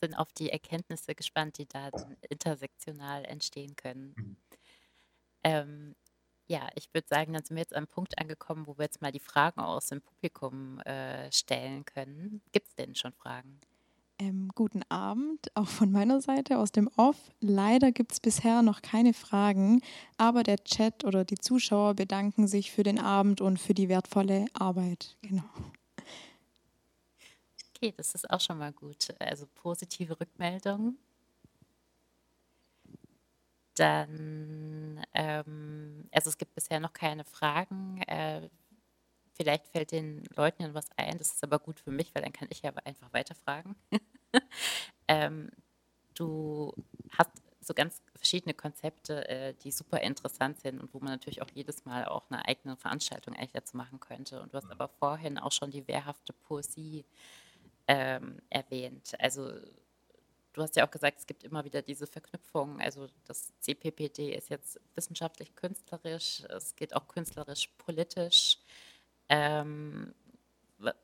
sind auf die Erkenntnisse gespannt, die da intersektional entstehen können. Mhm. Ähm, ja, ich würde sagen, dann sind wir jetzt am Punkt angekommen, wo wir jetzt mal die Fragen aus dem Publikum äh, stellen können. Gibt es denn schon Fragen? Ähm, guten Abend, auch von meiner Seite aus dem Off. Leider gibt es bisher noch keine Fragen, aber der Chat oder die Zuschauer bedanken sich für den Abend und für die wertvolle Arbeit. Genau. Okay, das ist auch schon mal gut. Also positive Rückmeldungen. Dann, ähm, also es gibt bisher noch keine Fragen. Äh, vielleicht fällt den Leuten ja was ein. Das ist aber gut für mich, weil dann kann ich ja einfach weiterfragen. ähm, du hast so ganz verschiedene Konzepte, äh, die super interessant sind und wo man natürlich auch jedes Mal auch eine eigene Veranstaltung eigentlich dazu machen könnte. Und du hast aber vorhin auch schon die wehrhafte Poesie ähm, erwähnt. Also du hast ja auch gesagt, es gibt immer wieder diese Verknüpfung. Also das CPPD ist jetzt wissenschaftlich künstlerisch, es geht auch künstlerisch politisch. Ähm,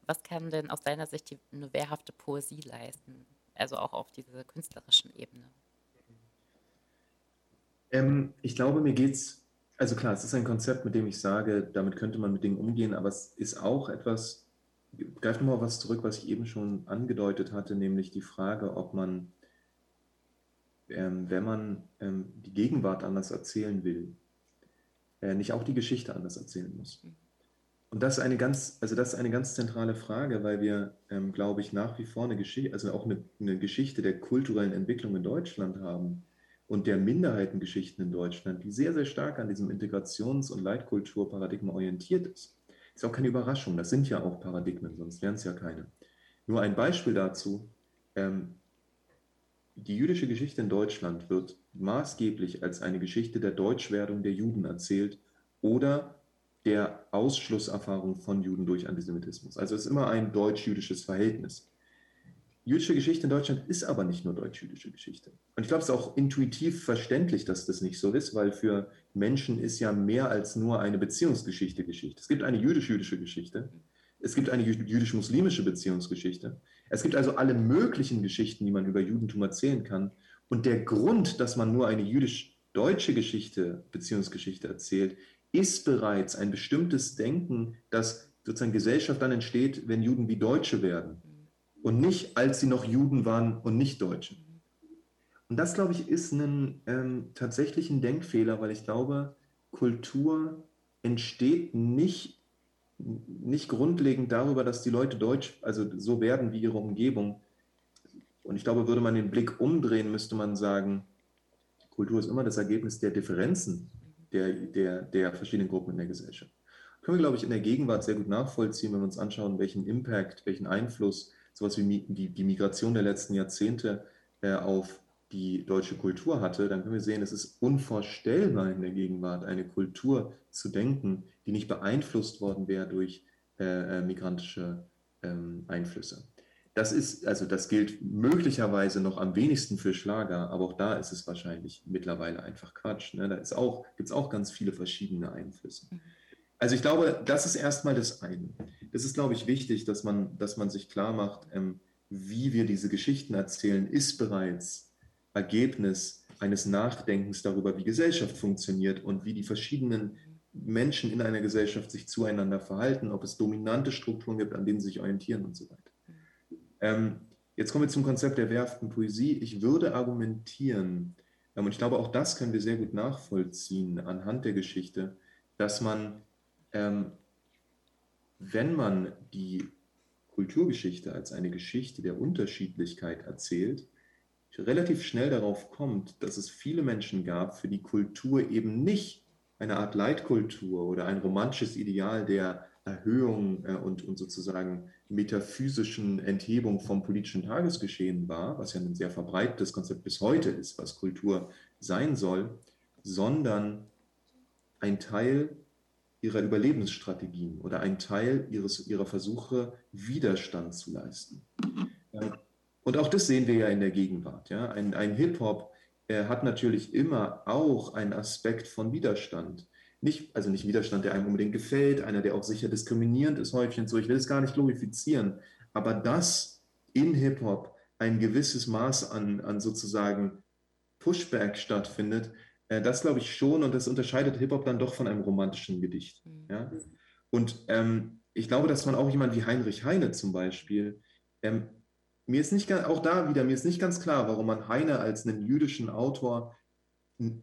was kann denn aus deiner Sicht die, eine wehrhafte Poesie leisten? Also auch auf dieser künstlerischen Ebene? Ähm, ich glaube, mir geht es, also klar, es ist ein Konzept, mit dem ich sage, damit könnte man mit Dingen umgehen, aber es ist auch etwas, greift nochmal was zurück, was ich eben schon angedeutet hatte, nämlich die Frage, ob man, ähm, wenn man ähm, die Gegenwart anders erzählen will, äh, nicht auch die Geschichte anders erzählen muss. Und das ist eine ganz, also das ist eine ganz zentrale Frage, weil wir, ähm, glaube ich, nach wie vor eine Geschichte, also auch eine, eine Geschichte der kulturellen Entwicklung in Deutschland haben und der Minderheitengeschichten in Deutschland, die sehr, sehr stark an diesem Integrations- und Leitkulturparadigma orientiert ist. Ist auch keine Überraschung, das sind ja auch Paradigmen, sonst wären es ja keine. Nur ein Beispiel dazu, ähm, die jüdische Geschichte in Deutschland wird maßgeblich als eine Geschichte der Deutschwerdung der Juden erzählt oder der Ausschlusserfahrung von Juden durch Antisemitismus. Also es ist immer ein deutsch-jüdisches Verhältnis. Jüdische Geschichte in Deutschland ist aber nicht nur deutsch-jüdische Geschichte. Und ich glaube, es ist auch intuitiv verständlich, dass das nicht so ist, weil für Menschen ist ja mehr als nur eine Beziehungsgeschichte Geschichte. Es gibt eine jüdisch-jüdische Geschichte, es gibt eine jüdisch-muslimische Beziehungsgeschichte. Es gibt also alle möglichen Geschichten, die man über Judentum erzählen kann. Und der Grund, dass man nur eine jüdisch-deutsche Geschichte, Beziehungsgeschichte erzählt, ist bereits ein bestimmtes Denken, das sozusagen Gesellschaft dann entsteht, wenn Juden wie Deutsche werden und nicht, als sie noch Juden waren und nicht Deutsche. Und das, glaube ich, ist ein ähm, tatsächlich Denkfehler, weil ich glaube, Kultur entsteht nicht, nicht grundlegend darüber, dass die Leute Deutsch, also so werden wie ihre Umgebung. Und ich glaube, würde man den Blick umdrehen, müsste man sagen, Kultur ist immer das Ergebnis der Differenzen der, der, der verschiedenen Gruppen in der Gesellschaft. Können wir, glaube ich, in der Gegenwart sehr gut nachvollziehen, wenn wir uns anschauen, welchen Impact, welchen Einfluss sowas wie die, Migration der letzten Jahrzehnte äh, auf die deutsche Kultur hatte, dann können wir sehen, es ist unvorstellbar in der Gegenwart, eine Kultur zu denken, die nicht beeinflusst worden wäre durch äh, äh migrantische ähm, Einflüsse. Das ist, also das gilt möglicherweise noch am wenigsten für Schlager, aber auch da ist es wahrscheinlich mittlerweile einfach Quatsch. Ne? Da gibt es auch ganz viele verschiedene Einflüsse. Mhm. Also ich glaube, das ist erstmal das eine. Das ist, glaube ich, wichtig, dass man, dass man sich klar macht, ähm, wie wir diese Geschichten erzählen, ist bereits Ergebnis eines Nachdenkens darüber, wie Gesellschaft funktioniert und wie die verschiedenen Menschen in einer Gesellschaft sich zueinander verhalten, ob es dominante Strukturen gibt, an denen sie sich orientieren und so weiter. Ähm, jetzt kommen wir zum Konzept der wehrhaften Poesie. Ich würde argumentieren, ähm, und ich glaube, auch das können wir sehr gut nachvollziehen anhand der Geschichte, dass man, ähm, wenn man die Kulturgeschichte als eine Geschichte der Unterschiedlichkeit erzählt, relativ schnell darauf kommt, dass es viele Menschen gab, für die Kultur eben nicht eine Art Leitkultur oder ein romantisches Ideal der Erhöhung äh, und, und sozusagen metaphysischen Enthebung vom politischen Tagesgeschehen war, was ja ein sehr verbreitetes Konzept bis heute ist, was Kultur sein soll, sondern ein Teil ihrer Überlebensstrategien oder ein Teil ihres, ihrer Versuche, Widerstand zu leisten. Und auch das sehen wir ja in der Gegenwart. Ja? Ein, ein Hip-Hop äh, hat natürlich immer auch einen Aspekt von Widerstand. Nicht, also nicht Widerstand, der einem unbedingt gefällt, einer, der auch sicher diskriminierend ist, häufig und so. Ich will es gar nicht glorifizieren. Aber dass in Hip-Hop ein gewisses Maß an, an sozusagen Pushback stattfindet, äh, das glaube ich schon und das unterscheidet Hip-Hop dann doch von einem romantischen Gedicht. Mhm. Ja? Und ähm, ich glaube, dass man auch jemand wie Heinrich Heine zum Beispiel, ähm, mir ist nicht auch da wieder, mir ist nicht ganz klar, warum man Heine als einen jüdischen Autor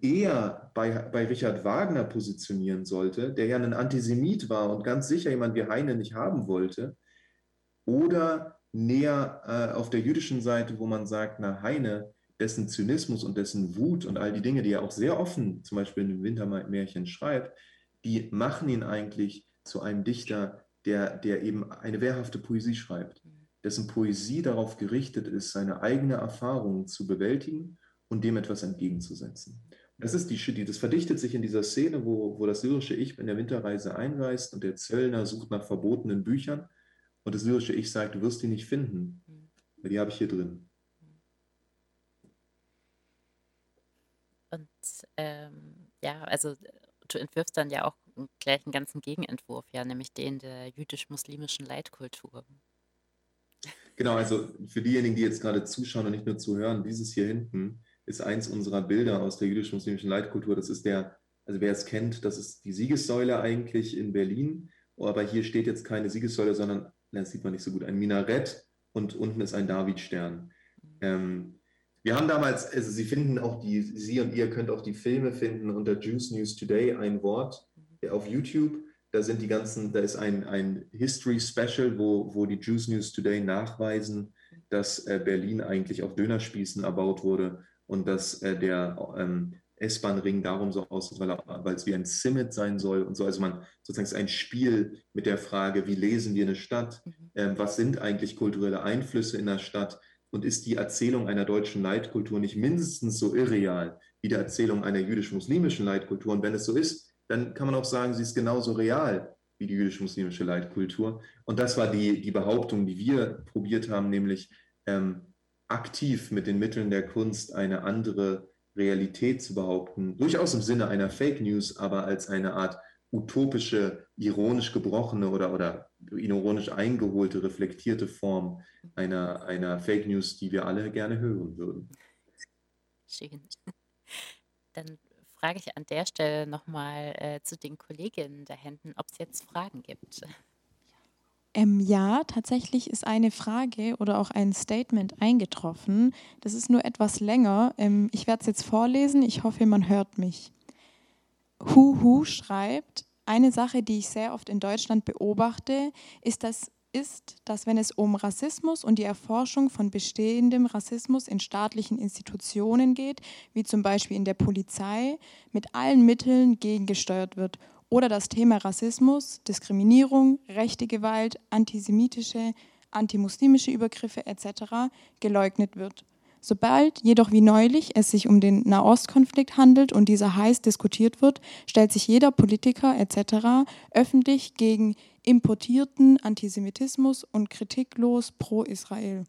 eher bei, bei Richard Wagner positionieren sollte, der ja ein Antisemit war und ganz sicher jemand wie Heine nicht haben wollte, oder näher äh, auf der jüdischen Seite, wo man sagt, na Heine dessen Zynismus und dessen Wut und all die Dinge, die er auch sehr offen zum Beispiel in dem Wintermärchen schreibt, die machen ihn eigentlich zu einem Dichter, der, der eben eine wehrhafte Poesie schreibt, dessen Poesie darauf gerichtet ist, seine eigene Erfahrung zu bewältigen und dem etwas entgegenzusetzen. Das ist die, das verdichtet sich in dieser Szene, wo, wo das syrische Ich in der Winterreise einreist und der Zöllner sucht nach verbotenen Büchern und das syrische Ich sagt, du wirst die nicht finden, weil die habe ich hier drin. Und ähm, ja, also du entwirfst dann ja auch gleich einen ganzen Gegenentwurf, ja, nämlich den der jüdisch-muslimischen Leitkultur. Genau, also für diejenigen, die jetzt gerade zuschauen und nicht nur zuhören, dieses hier hinten ist eins unserer Bilder aus der jüdisch-muslimischen Leitkultur. Das ist der, also wer es kennt, das ist die Siegessäule eigentlich in Berlin. Aber hier steht jetzt keine Siegessäule, sondern, das sieht man nicht so gut, ein Minarett und unten ist ein Davidstern. Mhm. Ähm, wir haben damals, also Sie finden auch die, Sie und ihr könnt auch die Filme finden unter Juice News Today, ein Wort auf YouTube. Da sind die ganzen, da ist ein, ein History Special, wo, wo die Juice News Today nachweisen, dass äh, Berlin eigentlich auf Dönerspießen erbaut wurde und dass äh, der ähm, S-Bahn-Ring darum so aussieht, weil, weil es wie ein Simmet sein soll und so. Also man sozusagen ist ein Spiel mit der Frage, wie lesen wir eine Stadt? Mhm. Ähm, was sind eigentlich kulturelle Einflüsse in der Stadt? Und ist die Erzählung einer deutschen Leitkultur nicht mindestens so irreal wie die Erzählung einer jüdisch-muslimischen Leitkultur? Und wenn es so ist, dann kann man auch sagen, sie ist genauso real wie die jüdisch-muslimische Leitkultur. Und das war die, die Behauptung, die wir probiert haben, nämlich ähm, aktiv mit den Mitteln der Kunst eine andere Realität zu behaupten, durchaus im Sinne einer Fake News, aber als eine Art utopische, ironisch gebrochene oder, oder ironisch eingeholte, reflektierte Form einer, einer Fake News, die wir alle gerne hören würden. Schön. Dann frage ich an der Stelle nochmal äh, zu den Kolleginnen da hinten, ob es jetzt Fragen gibt. Ähm, ja, tatsächlich ist eine Frage oder auch ein Statement eingetroffen. Das ist nur etwas länger. Ähm, ich werde es jetzt vorlesen. Ich hoffe, man hört mich. Huhu schreibt, eine Sache, die ich sehr oft in Deutschland beobachte, ist, dass ist, dass wenn es um Rassismus und die Erforschung von bestehendem Rassismus in staatlichen Institutionen geht, wie zum Beispiel in der Polizei, mit allen Mitteln gegengesteuert wird oder das Thema Rassismus, Diskriminierung, rechte Gewalt, antisemitische, antimuslimische Übergriffe etc. geleugnet wird. Sobald jedoch wie neulich es sich um den Nahostkonflikt handelt und dieser heiß diskutiert wird, stellt sich jeder Politiker etc. öffentlich gegen importierten Antisemitismus und kritiklos pro Israel.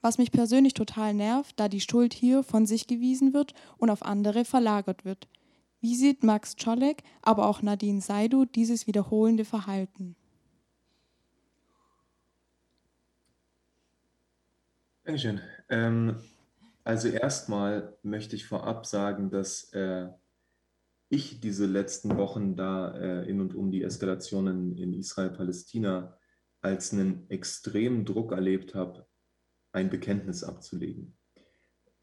Was mich persönlich total nervt, da die Schuld hier von sich gewiesen wird und auf andere verlagert wird. Wie sieht Max Czolek, aber auch Nadine Saidu dieses wiederholende Verhalten? Dankeschön. Ähm, also erstmal möchte ich vorab sagen, dass äh, ich diese letzten Wochen da äh, in und um die Eskalationen in Israel-Palästina als einen extremen Druck erlebt habe, ein Bekenntnis abzulegen.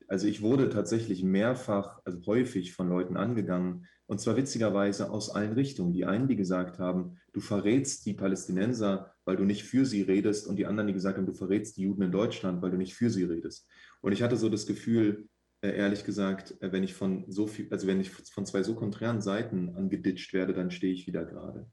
Also ich wurde tatsächlich mehrfach, also häufig von Leuten angegangen, und zwar witzigerweise aus allen Richtungen. Die einen, die gesagt haben, du verrätst die Palästinenser, weil du nicht für sie redest, und die anderen, die gesagt haben, du verrätst die Juden in Deutschland, weil du nicht für sie redest. Und ich hatte so das Gefühl, ehrlich gesagt, äh, wenn ich von so viel, also wenn ich von zwei so konträren Seiten angeditscht werde, dann stehe ich wieder gerade.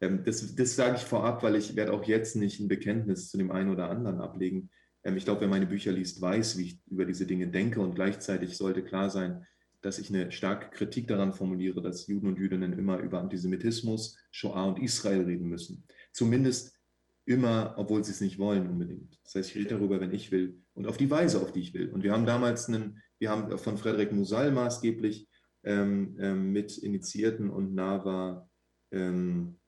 Ähm, das, das sage ich vorab, weil ich werde auch jetzt nicht ein Bekenntnis zu dem einen oder anderen ablegen. Ähm, ich glaube, wer meine Bücher liest, weiß, wie ich über diese Dinge denke und gleichzeitig sollte klar sein, dass ich eine starke Kritik daran formuliere, dass Juden und Jüdinnen immer über Antisemitismus, Shoah und Israel reden müssen. Zumindest immer, obwohl sie es nicht wollen unbedingt. Das heißt, ich rede darüber, wenn ich will und auf die Weise, auf die ich will. Und wir haben damals einen, wir haben von Frederik Musal maßgeblich ähm, ähm, mit initiierten und Nava ähm,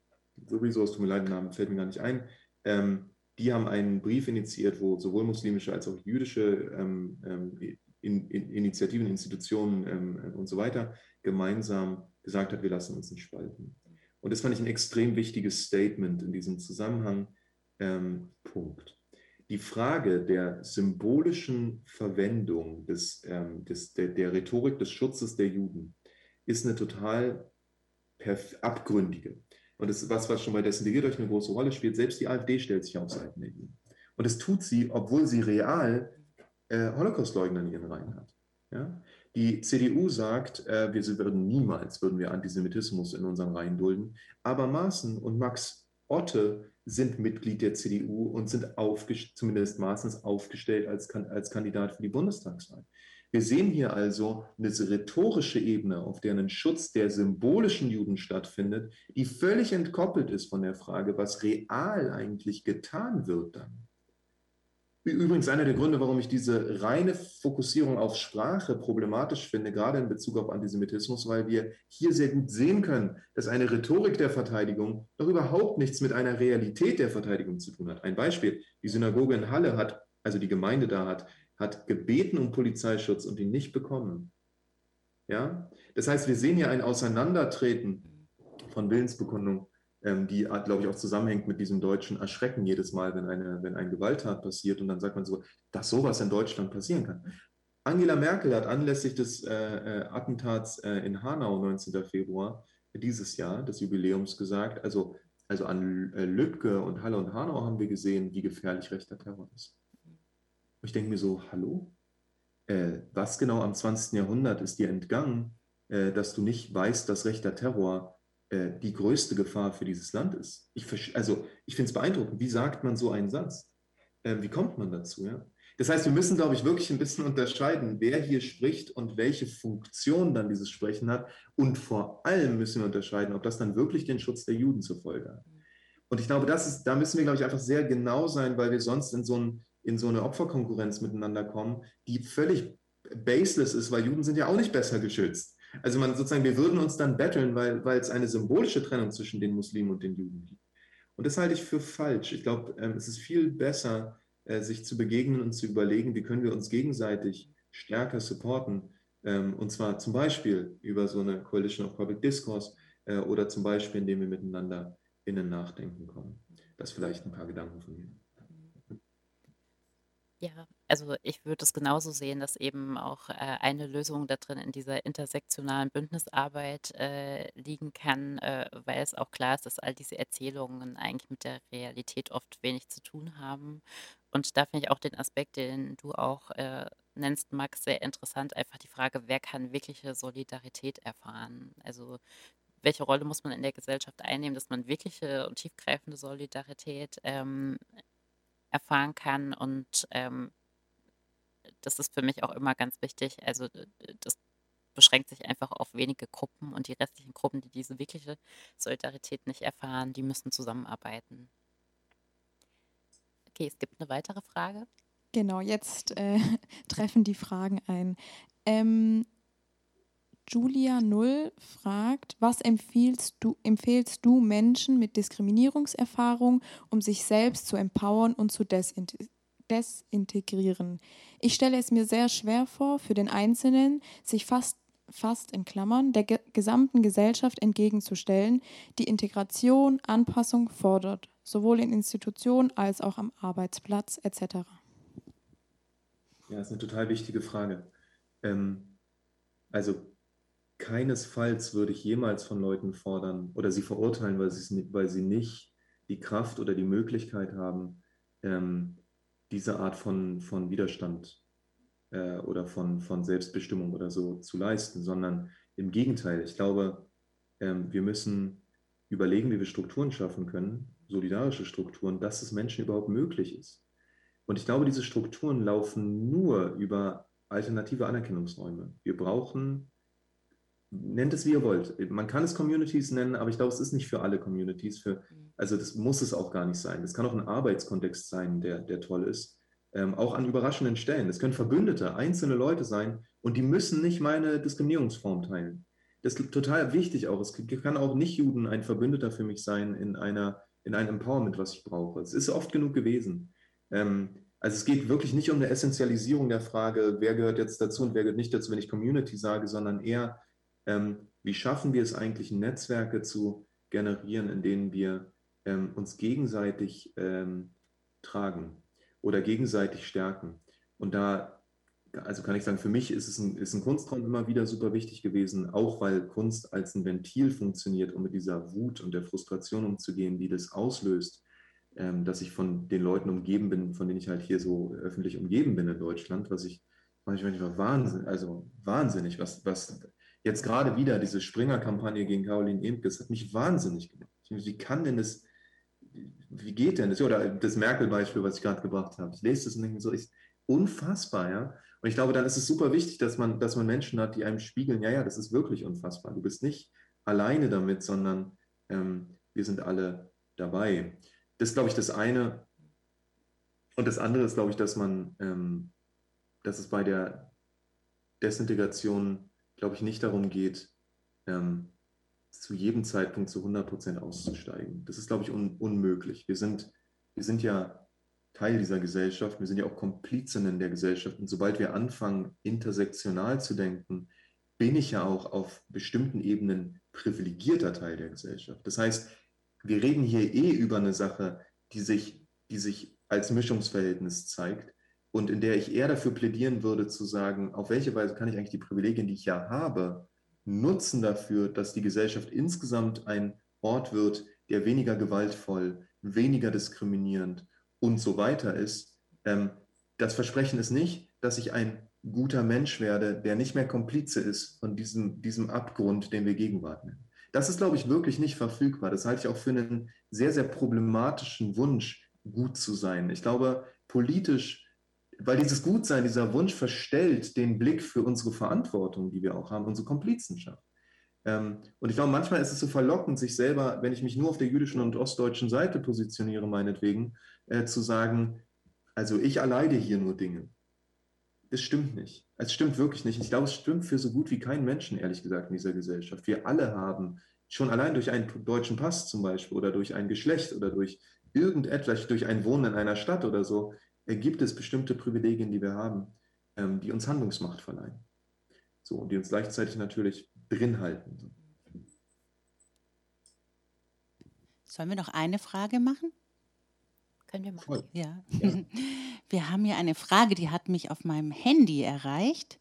The Resource, tut mir leid, der Name fällt mir gar nicht ein, ähm, die haben einen Brief initiiert, wo sowohl muslimische als auch jüdische ähm, ähm, in, in Initiativen, Institutionen und so weiter gemeinsam gesagt hat, wir lassen uns nicht spalten. Und das fand ich ein extrem wichtiges Statement in diesem Zusammenhang. Punkt. Die Frage der symbolischen Verwendung des, ähm, des, der, der Rhetorik des Schutzes der Juden ist eine total abgründige. Und das ist was, was schon bei Desintegriert euch eine große Rolle spielt. Selbst die AfD stellt sich auf Seiten der Juden. Und das tut sie, obwohl sie real äh, Holocaustleugner in ihren Reihen hat. Ja? Die CDU sagt, äh, wir würden niemals würden wir Antisemitismus in unseren Reihen dulden. Aber Maaßen und Max Otte sind Mitglied der CDU und sind zumindest Maaßens aufgestellt als, als Kandidat für die Bundestagswahl. Wir sehen hier also eine rhetorische Ebene, auf der ein Schutz der symbolischen Juden stattfindet, die völlig entkoppelt ist von der Frage, was real eigentlich getan wird dann. Übrigens einer der Gründe, warum ich diese reine Fokussierung auf Sprache problematisch finde, gerade in Bezug auf Antisemitismus, weil wir hier sehr gut sehen können, dass eine Rhetorik der Verteidigung doch überhaupt nichts mit einer Realität der Verteidigung zu tun hat. Ein Beispiel, die Synagoge in Halle hat, also die Gemeinde da hat, hat gebeten um Polizeischutz und ihn nicht bekommen. Ja? Das heißt, wir sehen hier ein Auseinandertreten von Willensbekundung, die, glaube ich, auch zusammenhängt mit diesem deutschen Erschrecken jedes Mal, wenn eine, wenn eine Gewalttat passiert und dann sagt man so, dass sowas in Deutschland passieren kann. Angela Merkel hat anlässlich des äh, äh Attentats äh, in Hanau 19. Februar dieses Jahr, des Jubiläums, gesagt, also, also an äh, Lübcke und Halle und Hanau haben wir gesehen, wie gefährlich rechter Terror ist. Und ich denke mir so, hallo? Äh, was genau am 20. Jahrhundert ist dir entgangen, äh, dass du nicht weißt, dass rechter Terror äh, die größte Gefahr für dieses Land ist? Ich, also ich finde es beeindruckend. Wie sagt man so einen Satz? Ähm, wie kommt man dazu? Ja? Das heißt, wir müssen, glaube ich, wirklich ein bisschen unterscheiden, wer hier spricht und welche Funktion dann dieses Sprechen hat. Und vor allem müssen wir unterscheiden, ob das dann wirklich den Schutz der Juden zur Folge hat. Und ich glaube, das ist, da müssen wir, glaube ich, einfach sehr genau sein, weil wir sonst in so ein in so eine Opferkonkurrenz miteinander kommen, die völlig baseless ist, weil Juden sind ja auch nicht besser geschützt. Also man sozusagen, wir würden uns dann betteln, weil, weil es eine symbolische Trennung zwischen den Muslimen und den Juden gibt. Und das halte ich für falsch. Ich glaube, ähm, es ist viel besser, äh, sich zu begegnen und zu überlegen, wie können wir uns gegenseitig stärker supporten. Ähm, und zwar zum Beispiel über so eine Coalition of Public Discourse äh, oder zum Beispiel, indem wir miteinander in ein Nachdenken kommen. Das vielleicht ein paar Gedanken von mir. Ja, also ich würde es genauso sehen, dass eben auch äh, eine Lösung da drin in dieser intersektionalen Bündnisarbeit äh, liegen kann, äh, weil es auch klar ist, dass all diese Erzählungen eigentlich mit der Realität oft wenig zu tun haben. Und da finde ich auch den Aspekt, den du auch äh, nennst, Max, sehr interessant. Einfach die Frage, wer kann wirkliche Solidarität erfahren? Also welche Rolle muss man in der Gesellschaft einnehmen, dass man wirkliche und tiefgreifende Solidarität ähm, erfahren kann. Und ähm, das ist für mich auch immer ganz wichtig. Also das beschränkt sich einfach auf wenige Gruppen und die restlichen Gruppen, die diese wirkliche Solidarität nicht erfahren, die müssen zusammenarbeiten. Okay, es gibt eine weitere Frage. Genau, jetzt äh, treffen die Fragen ein. Ähm, Julia Null fragt, was empfiehlst du, empfehlst du Menschen mit Diskriminierungserfahrung, um sich selbst zu empowern und zu desintegrieren? Ich stelle es mir sehr schwer vor, für den Einzelnen, sich fast fast in Klammern, der ge gesamten Gesellschaft entgegenzustellen, die Integration, Anpassung fordert, sowohl in Institutionen als auch am Arbeitsplatz etc. Ja, das ist eine total wichtige Frage. Ähm, also keinesfalls würde ich jemals von Leuten fordern oder sie verurteilen, weil, weil sie nicht die Kraft oder die Möglichkeit haben, ähm, diese Art von, von Widerstand äh, oder von, von Selbstbestimmung oder so zu leisten, sondern im Gegenteil. Ich glaube, ähm, wir müssen überlegen, wie wir Strukturen schaffen können, solidarische Strukturen, dass es Menschen überhaupt möglich ist. Und ich glaube, diese Strukturen laufen nur über alternative Anerkennungsräume. Wir brauchen, nennt es wie ihr wollt. Man kann es Communities nennen, aber ich glaube, es ist nicht für alle Communities. Für, also das muss es auch gar nicht sein. Es kann auch ein Arbeitskontext sein, der, der toll ist. Ähm, auch an überraschenden Stellen. Es können Verbündete, einzelne Leute sein und die müssen nicht meine Diskriminierungsform teilen. Das ist total wichtig auch. Es kann auch Nicht-Juden ein Verbündeter für mich sein in, einer, in einem Empowerment, was ich brauche. Es ist oft genug gewesen. Ähm, also es geht wirklich nicht um eine Essentialisierung der Frage, wer gehört jetzt dazu und wer gehört nicht dazu, wenn ich Community sage, sondern eher, ähm, wie schaffen wir es eigentlich, Netzwerke zu generieren, in denen wir ähm, uns gegenseitig ähm, tragen oder gegenseitig stärken. Und da, also kann ich sagen, für mich ist es ein, ist ein Kunstraum immer wieder super wichtig gewesen, auch weil Kunst als ein Ventil funktioniert, um mit dieser Wut und der Frustration umzugehen, die das auslöst ähm, dass ich von den Leuten umgeben bin, von denen ich halt hier so öffentlich umgeben bin in Deutschland, was ich manchmal Wahnsinn, also wahnsinnig, was, was jetzt gerade wieder diese Springer-Kampagne gegen Caroline Emke, das hat mich wahnsinnig gemacht. Wie kann denn das, wie geht denn das? Oder das Merkel-Beispiel, was ich gerade gebracht habe. Ich lese das und denke so, ist unfassbar, ja. Und ich glaube, dann ist es super wichtig, dass man, dass man Menschen hat, die einem spiegeln, ja, ja, das ist wirklich unfassbar. Du bist nicht alleine damit, sondern ähm, wir sind alle dabei. Das ist, glaube ich, das eine. Und das andere ist, glaube ich, dass man, ähm, dass es bei der Desintegration, glaube ich, nicht darum geht, ähm, zu jedem Zeitpunkt zu 100 Prozent auszusteigen. Das ist, glaube ich, un unmöglich. Wir sind, wir sind ja Teil dieser Gesellschaft, wir sind ja auch Komplizinnen der Gesellschaft. Und sobald wir anfangen, intersektional zu denken, bin ich ja auch auf bestimmten Ebenen privilegierter Teil der Gesellschaft. Das heißt, wir reden hier eh über eine Sache, die sich, die sich als Mischungsverhältnis zeigt und in der ich eher dafür plädieren würde zu sagen, auf welche Weise kann ich eigentlich die Privilegien, die ich ja habe, nutzen dafür, dass die Gesellschaft insgesamt ein Ort wird, der weniger gewaltvoll, weniger diskriminierend und so weiter ist. Ähm, das Versprechen ist nicht, dass ich ein guter Mensch werde, der nicht mehr Komplize ist von diesem, diesem Abgrund, den wir Gegenwart nennen. Das ist, glaube ich, wirklich nicht verfügbar. Das halte ich auch für einen sehr, sehr problematischen Wunsch, gut zu sein. Ich glaube, politisch, weil dieses Gutsein, dieser Wunsch verstellt den Blick für unsere Verantwortung, die wir auch haben, unsere Komplizenschaft. Ähm, und ich glaube, manchmal ist es so verlockend, sich selber, wenn ich mich nur auf der jüdischen und ostdeutschen Seite positioniere, meinetwegen, äh, zu sagen, also ich erleide hier nur Dinge. Das stimmt nicht. Es stimmt wirklich nicht. Ich glaube, es stimmt für so gut wie keinen Menschen, ehrlich gesagt, in dieser Gesellschaft. Wir alle haben schon allein durch einen deutschen Pass zum Beispiel oder durch ein Geschlecht oder durch irgendetwas, durch ein Wohnen in einer Stadt oder so, gibt es bestimmte Privilegien, die wir haben, ähm, die uns Handlungsmacht verleihen. So, und die uns gleichzeitig natürlich drin halten. Sollen wir noch eine Frage machen? Können wir machen. Ja. ja. Wir haben hier eine Frage, die hat mich auf meinem Handy erreicht.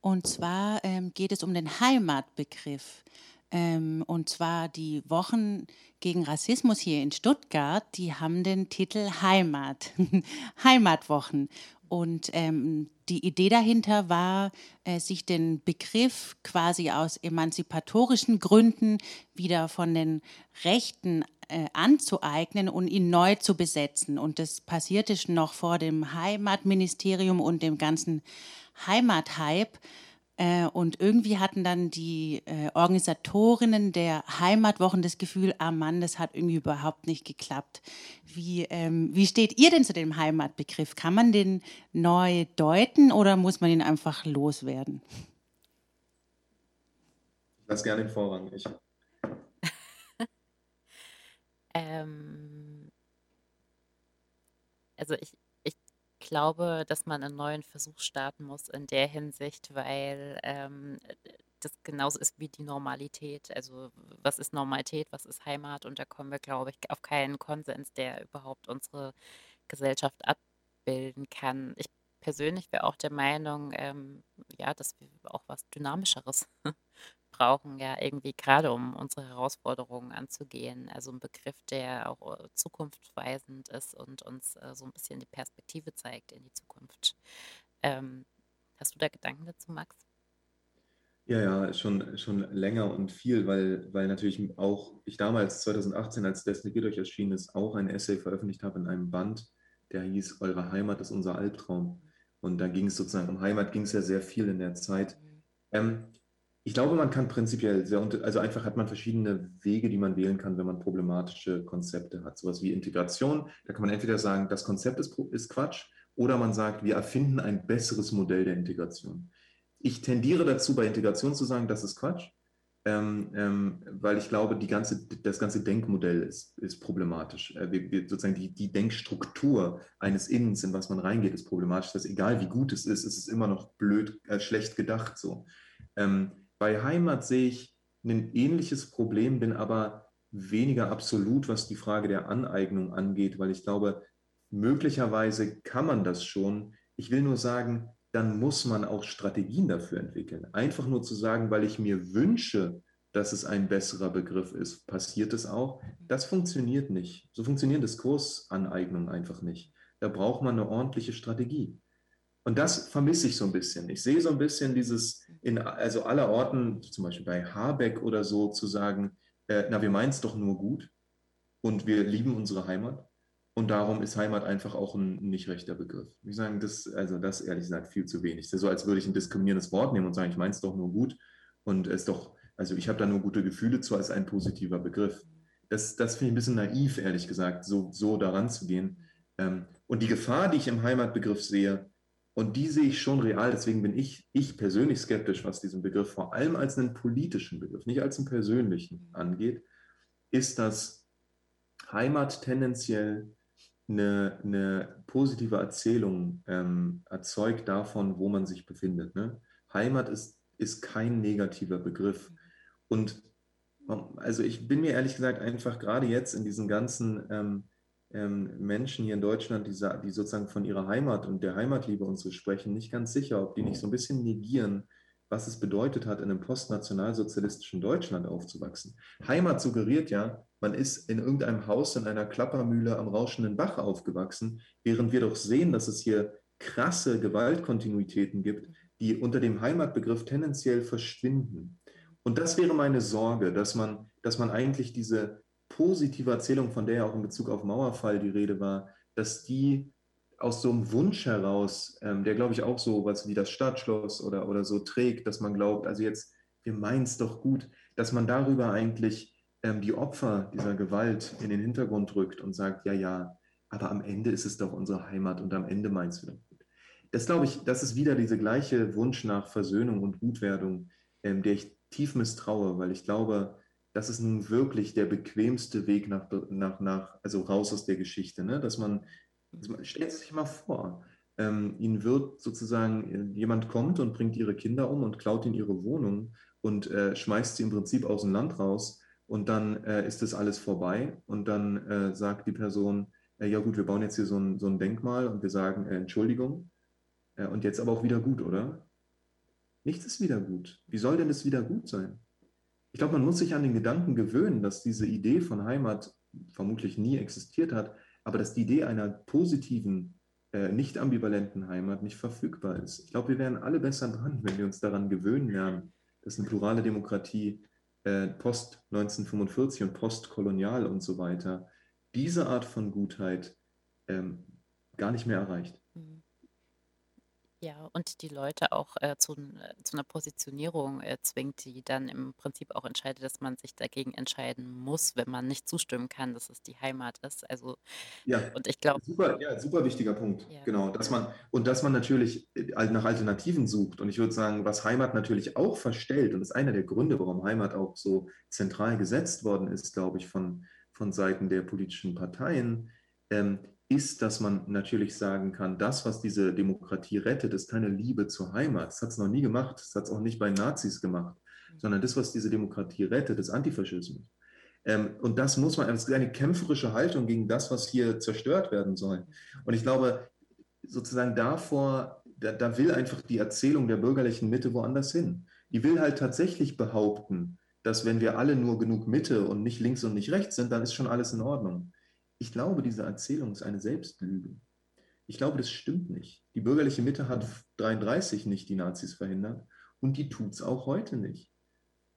Und zwar ähm, geht es um den Heimatbegriff. Ähm, und zwar die Wochen gegen Rassismus hier in Stuttgart, die haben den Titel Heimat, Heimatwochen. Und ähm, die Idee dahinter war, äh, sich den Begriff quasi aus emanzipatorischen Gründen wieder von den Rechten äh, anzueignen und ihn neu zu besetzen. Und das passierte schon noch vor dem Heimatministerium und dem ganzen Heimathype. Äh, und irgendwie hatten dann die äh, Organisatorinnen der Heimatwochen das Gefühl, ah Mann, das hat irgendwie überhaupt nicht geklappt. Wie, ähm, wie steht ihr denn zu dem Heimatbegriff? Kann man den neu deuten oder muss man ihn einfach loswerden? Ich lasse gerne den Vorrang. Ich. ähm, also ich, glaube, dass man einen neuen Versuch starten muss in der Hinsicht, weil ähm, das genauso ist wie die Normalität. Also was ist Normalität, was ist Heimat? Und da kommen wir, glaube ich, auf keinen Konsens, der überhaupt unsere Gesellschaft abbilden kann. Ich persönlich wäre auch der Meinung, ähm, ja, dass wir auch was Dynamischeres brauchen, ja, irgendwie gerade um unsere Herausforderungen anzugehen. Also ein Begriff, der auch äh, zukunftsweisend ist und uns äh, so ein bisschen die Perspektive zeigt in die Zukunft. Ähm, hast du da Gedanken dazu, Max? Ja, ja, schon, schon länger und viel, weil, weil natürlich auch ich damals, 2018, als Destiny geht euch erschienen ist, auch ein Essay veröffentlicht habe in einem Band, der hieß Eure Heimat ist unser Albtraum. Und da ging es sozusagen um Heimat, ging es ja sehr viel in der Zeit. Ähm, ich glaube, man kann prinzipiell sehr, also einfach hat man verschiedene Wege, die man wählen kann, wenn man problematische Konzepte hat. Sowas wie Integration, da kann man entweder sagen, das Konzept ist, ist Quatsch, oder man sagt, wir erfinden ein besseres Modell der Integration ich tendiere dazu, bei Integration zu sagen, das ist Quatsch, ähm, ähm, weil ich glaube, die ganze, das ganze Denkmodell ist, ist problematisch. Äh, wir, wir, sozusagen die, die Denkstruktur eines Innens, in was man reingeht, ist problematisch. Das egal wie gut es ist, ist es immer noch blöd, äh, schlecht gedacht so. Ähm, bei Heimat sehe ich ein ähnliches Problem, bin aber weniger absolut, was die Frage der Aneignung angeht, weil ich glaube, möglicherweise kann man das schon. Ich will nur sagen, dann muss man auch Strategien dafür entwickeln. Einfach nur zu sagen, weil ich mir wünsche, dass es ein besserer Begriff ist, passiert es auch. Das funktioniert nicht. So funktionieren Diskursaneignungen einfach nicht. Da braucht man eine ordentliche Strategie. Und das vermisse ich so ein bisschen. Ich sehe so ein bisschen dieses, in also aller Orten, zum Beispiel bei Habeck oder so, zu sagen, äh, na, wir meinen es doch nur gut und wir lieben unsere Heimat. Und darum ist Heimat einfach auch ein nicht rechter Begriff. Ich sage, das, also das ehrlich gesagt viel zu wenig. So, als würde ich ein diskriminierendes Wort nehmen und sagen, ich meine es doch nur gut. Und es doch, also ich habe da nur gute Gefühle zu als ein positiver Begriff. Das, das finde ich ein bisschen naiv, ehrlich gesagt, so, so daran zu gehen. Ähm, und die Gefahr, die ich im Heimatbegriff sehe, und die sehe ich schon real, deswegen bin ich, ich persönlich skeptisch, was diesen Begriff vor allem als einen politischen Begriff, nicht als einen persönlichen angeht, ist, dass Heimat tendenziell eine, eine positive Erzählung ähm, erzeugt davon, wo man sich befindet. Ne? Heimat ist, ist kein negativer Begriff. Und also ich bin mir ehrlich gesagt einfach gerade jetzt in diesen ganzen ähm, ähm, Menschen hier in Deutschland, die, die, sozusagen von ihrer Heimat und der Heimatliebe und so sprechen, nicht ganz sicher, ob die nicht so ein bisschen negieren, was es bedeutet hat, in einem postnationalsozialistischen Deutschland aufzuwachsen. Heimat suggeriert ja, man ist in irgendeinem Haus in einer Klappermühle am rauschenden Bach aufgewachsen, während wir doch sehen, dass es hier krasse Gewaltkontinuitäten gibt, die unter dem Heimatbegriff tendenziell verschwinden. Und das wäre meine Sorge, dass man, dass man eigentlich diese positive Erzählung, von der ja auch in Bezug auf Mauerfall die Rede war, dass die aus so einem Wunsch heraus, ähm, der glaube ich auch so was wie das Stadtschloss oder, oder so trägt, dass man glaubt, also jetzt, wir meinen es doch gut, dass man darüber eigentlich ähm, die Opfer dieser Gewalt in den Hintergrund rückt und sagt, ja, ja, aber am Ende ist es doch unsere Heimat und am Ende meinst du doch gut. Das glaube ich, das ist wieder dieser gleiche Wunsch nach Versöhnung und Gutwerdung, ähm, der ich tief misstraue, weil ich glaube, das ist nun wirklich der bequemste Weg nach, nach, nach also raus aus der Geschichte, ne? dass man Stellt sich mal vor, ähm, ihnen wird sozusagen, jemand kommt und bringt ihre Kinder um und klaut ihnen ihre Wohnung und äh, schmeißt sie im Prinzip aus dem Land raus und dann äh, ist das alles vorbei und dann äh, sagt die Person, äh, ja gut, wir bauen jetzt hier so ein, so ein Denkmal und wir sagen äh, Entschuldigung äh, und jetzt aber auch wieder gut, oder? Nichts ist wieder gut. Wie soll denn es wieder gut sein? Ich glaube, man muss sich an den Gedanken gewöhnen, dass diese Idee von Heimat vermutlich nie existiert hat, aber dass die Idee einer positiven, äh, nicht ambivalenten Heimat nicht verfügbar ist. Ich glaube, wir wären alle besser dran, wenn wir uns daran gewöhnen lernen, dass eine plurale Demokratie äh, post 1945 und postkolonial und so weiter diese Art von Gutheit ähm, gar nicht mehr erreicht. Ja, und die Leute auch äh, zu, äh, zu einer Positionierung äh, zwingt, die dann im Prinzip auch entscheidet, dass man sich dagegen entscheiden muss, wenn man nicht zustimmen kann, dass es die Heimat ist. Also, ja, und ich glaube. Super, ja, super wichtiger Punkt. Ja. Genau, dass man, und dass man natürlich äh, nach Alternativen sucht. Und ich würde sagen, was Heimat natürlich auch verstellt, und das ist einer der Gründe, warum Heimat auch so zentral gesetzt worden ist, glaube ich, von, von Seiten der politischen Parteien, ähm, ist, dass man natürlich sagen kann, das, was diese Demokratie rettet, ist keine Liebe zur Heimat. Das hat es noch nie gemacht. Das hat es auch nicht bei Nazis gemacht. Sondern das, was diese Demokratie rettet, ist Antifaschismus. Ähm, und das muss man, es ist eine kämpferische Haltung gegen das, was hier zerstört werden soll. Und ich glaube, sozusagen davor, da, da will einfach die Erzählung der bürgerlichen Mitte woanders hin. Die will halt tatsächlich behaupten, dass wenn wir alle nur genug Mitte und nicht links und nicht rechts sind, dann ist schon alles in Ordnung ich glaube, diese Erzählung ist eine Selbstlüge. Ich glaube, das stimmt nicht. Die bürgerliche Mitte hat 33 nicht die Nazis verhindert und die tut es auch heute nicht.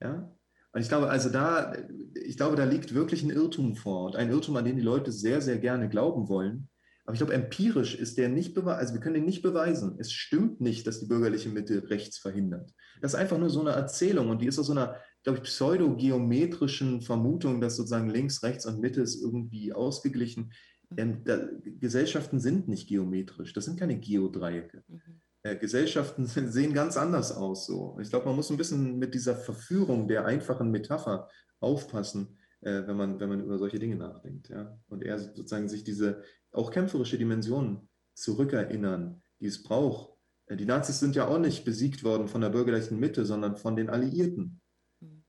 Ja? Und ich glaube, also da, ich glaube, da liegt wirklich ein Irrtum vor und ein Irrtum, an den die Leute sehr, sehr gerne glauben wollen. Aber ich glaube, empirisch ist der nicht beweisen, also wir können den nicht beweisen. Es stimmt nicht, dass die bürgerliche Mitte rechts verhindert. Das ist einfach nur so eine Erzählung und die ist aus so einer, glaube ich, pseudogeometrischen Vermutung, dass sozusagen links, rechts und Mitte ist irgendwie ausgeglichen. Mhm. Denn da, Gesellschaften sind nicht geometrisch, das sind keine Geodreiecke. Mhm. Äh, Gesellschaften sehen ganz anders aus. So. Ich glaube, man muss ein bisschen mit dieser Verführung der einfachen Metapher aufpassen, äh, wenn, man, wenn man über solche Dinge nachdenkt. Ja? Und eher sozusagen sich diese auch kämpferische Dimension zurückerinnern, die es braucht. Äh, die Nazis sind ja auch nicht besiegt worden von der bürgerlichen Mitte, sondern von den Alliierten.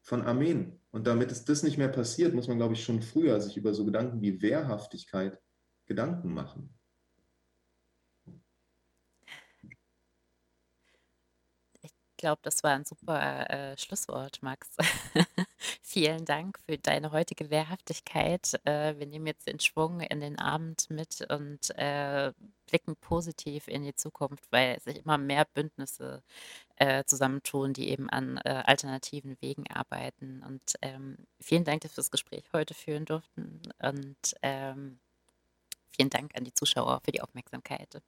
Von Armeen. Und damit es das nicht mehr passiert, muss man, glaube ich, schon früher sich über so Gedanken wie Wehrhaftigkeit Gedanken machen. glaube, das war ein super äh, Schlusswort, Max. Vielen Dank für deine heutige Wehrhaftigkeit. Äh, wir nehmen jetzt den Schwung in den Abend mit und äh, blicken positiv in die Zukunft, weil sich immer mehr Bündnisse äh, zusammentun, die eben an äh, alternativen Wegen arbeiten. Und ähm, vielen Dank, dass wir das Gespräch heute führen durften. Und ähm, vielen Dank an die Zuschauer für die Aufmerksamkeit.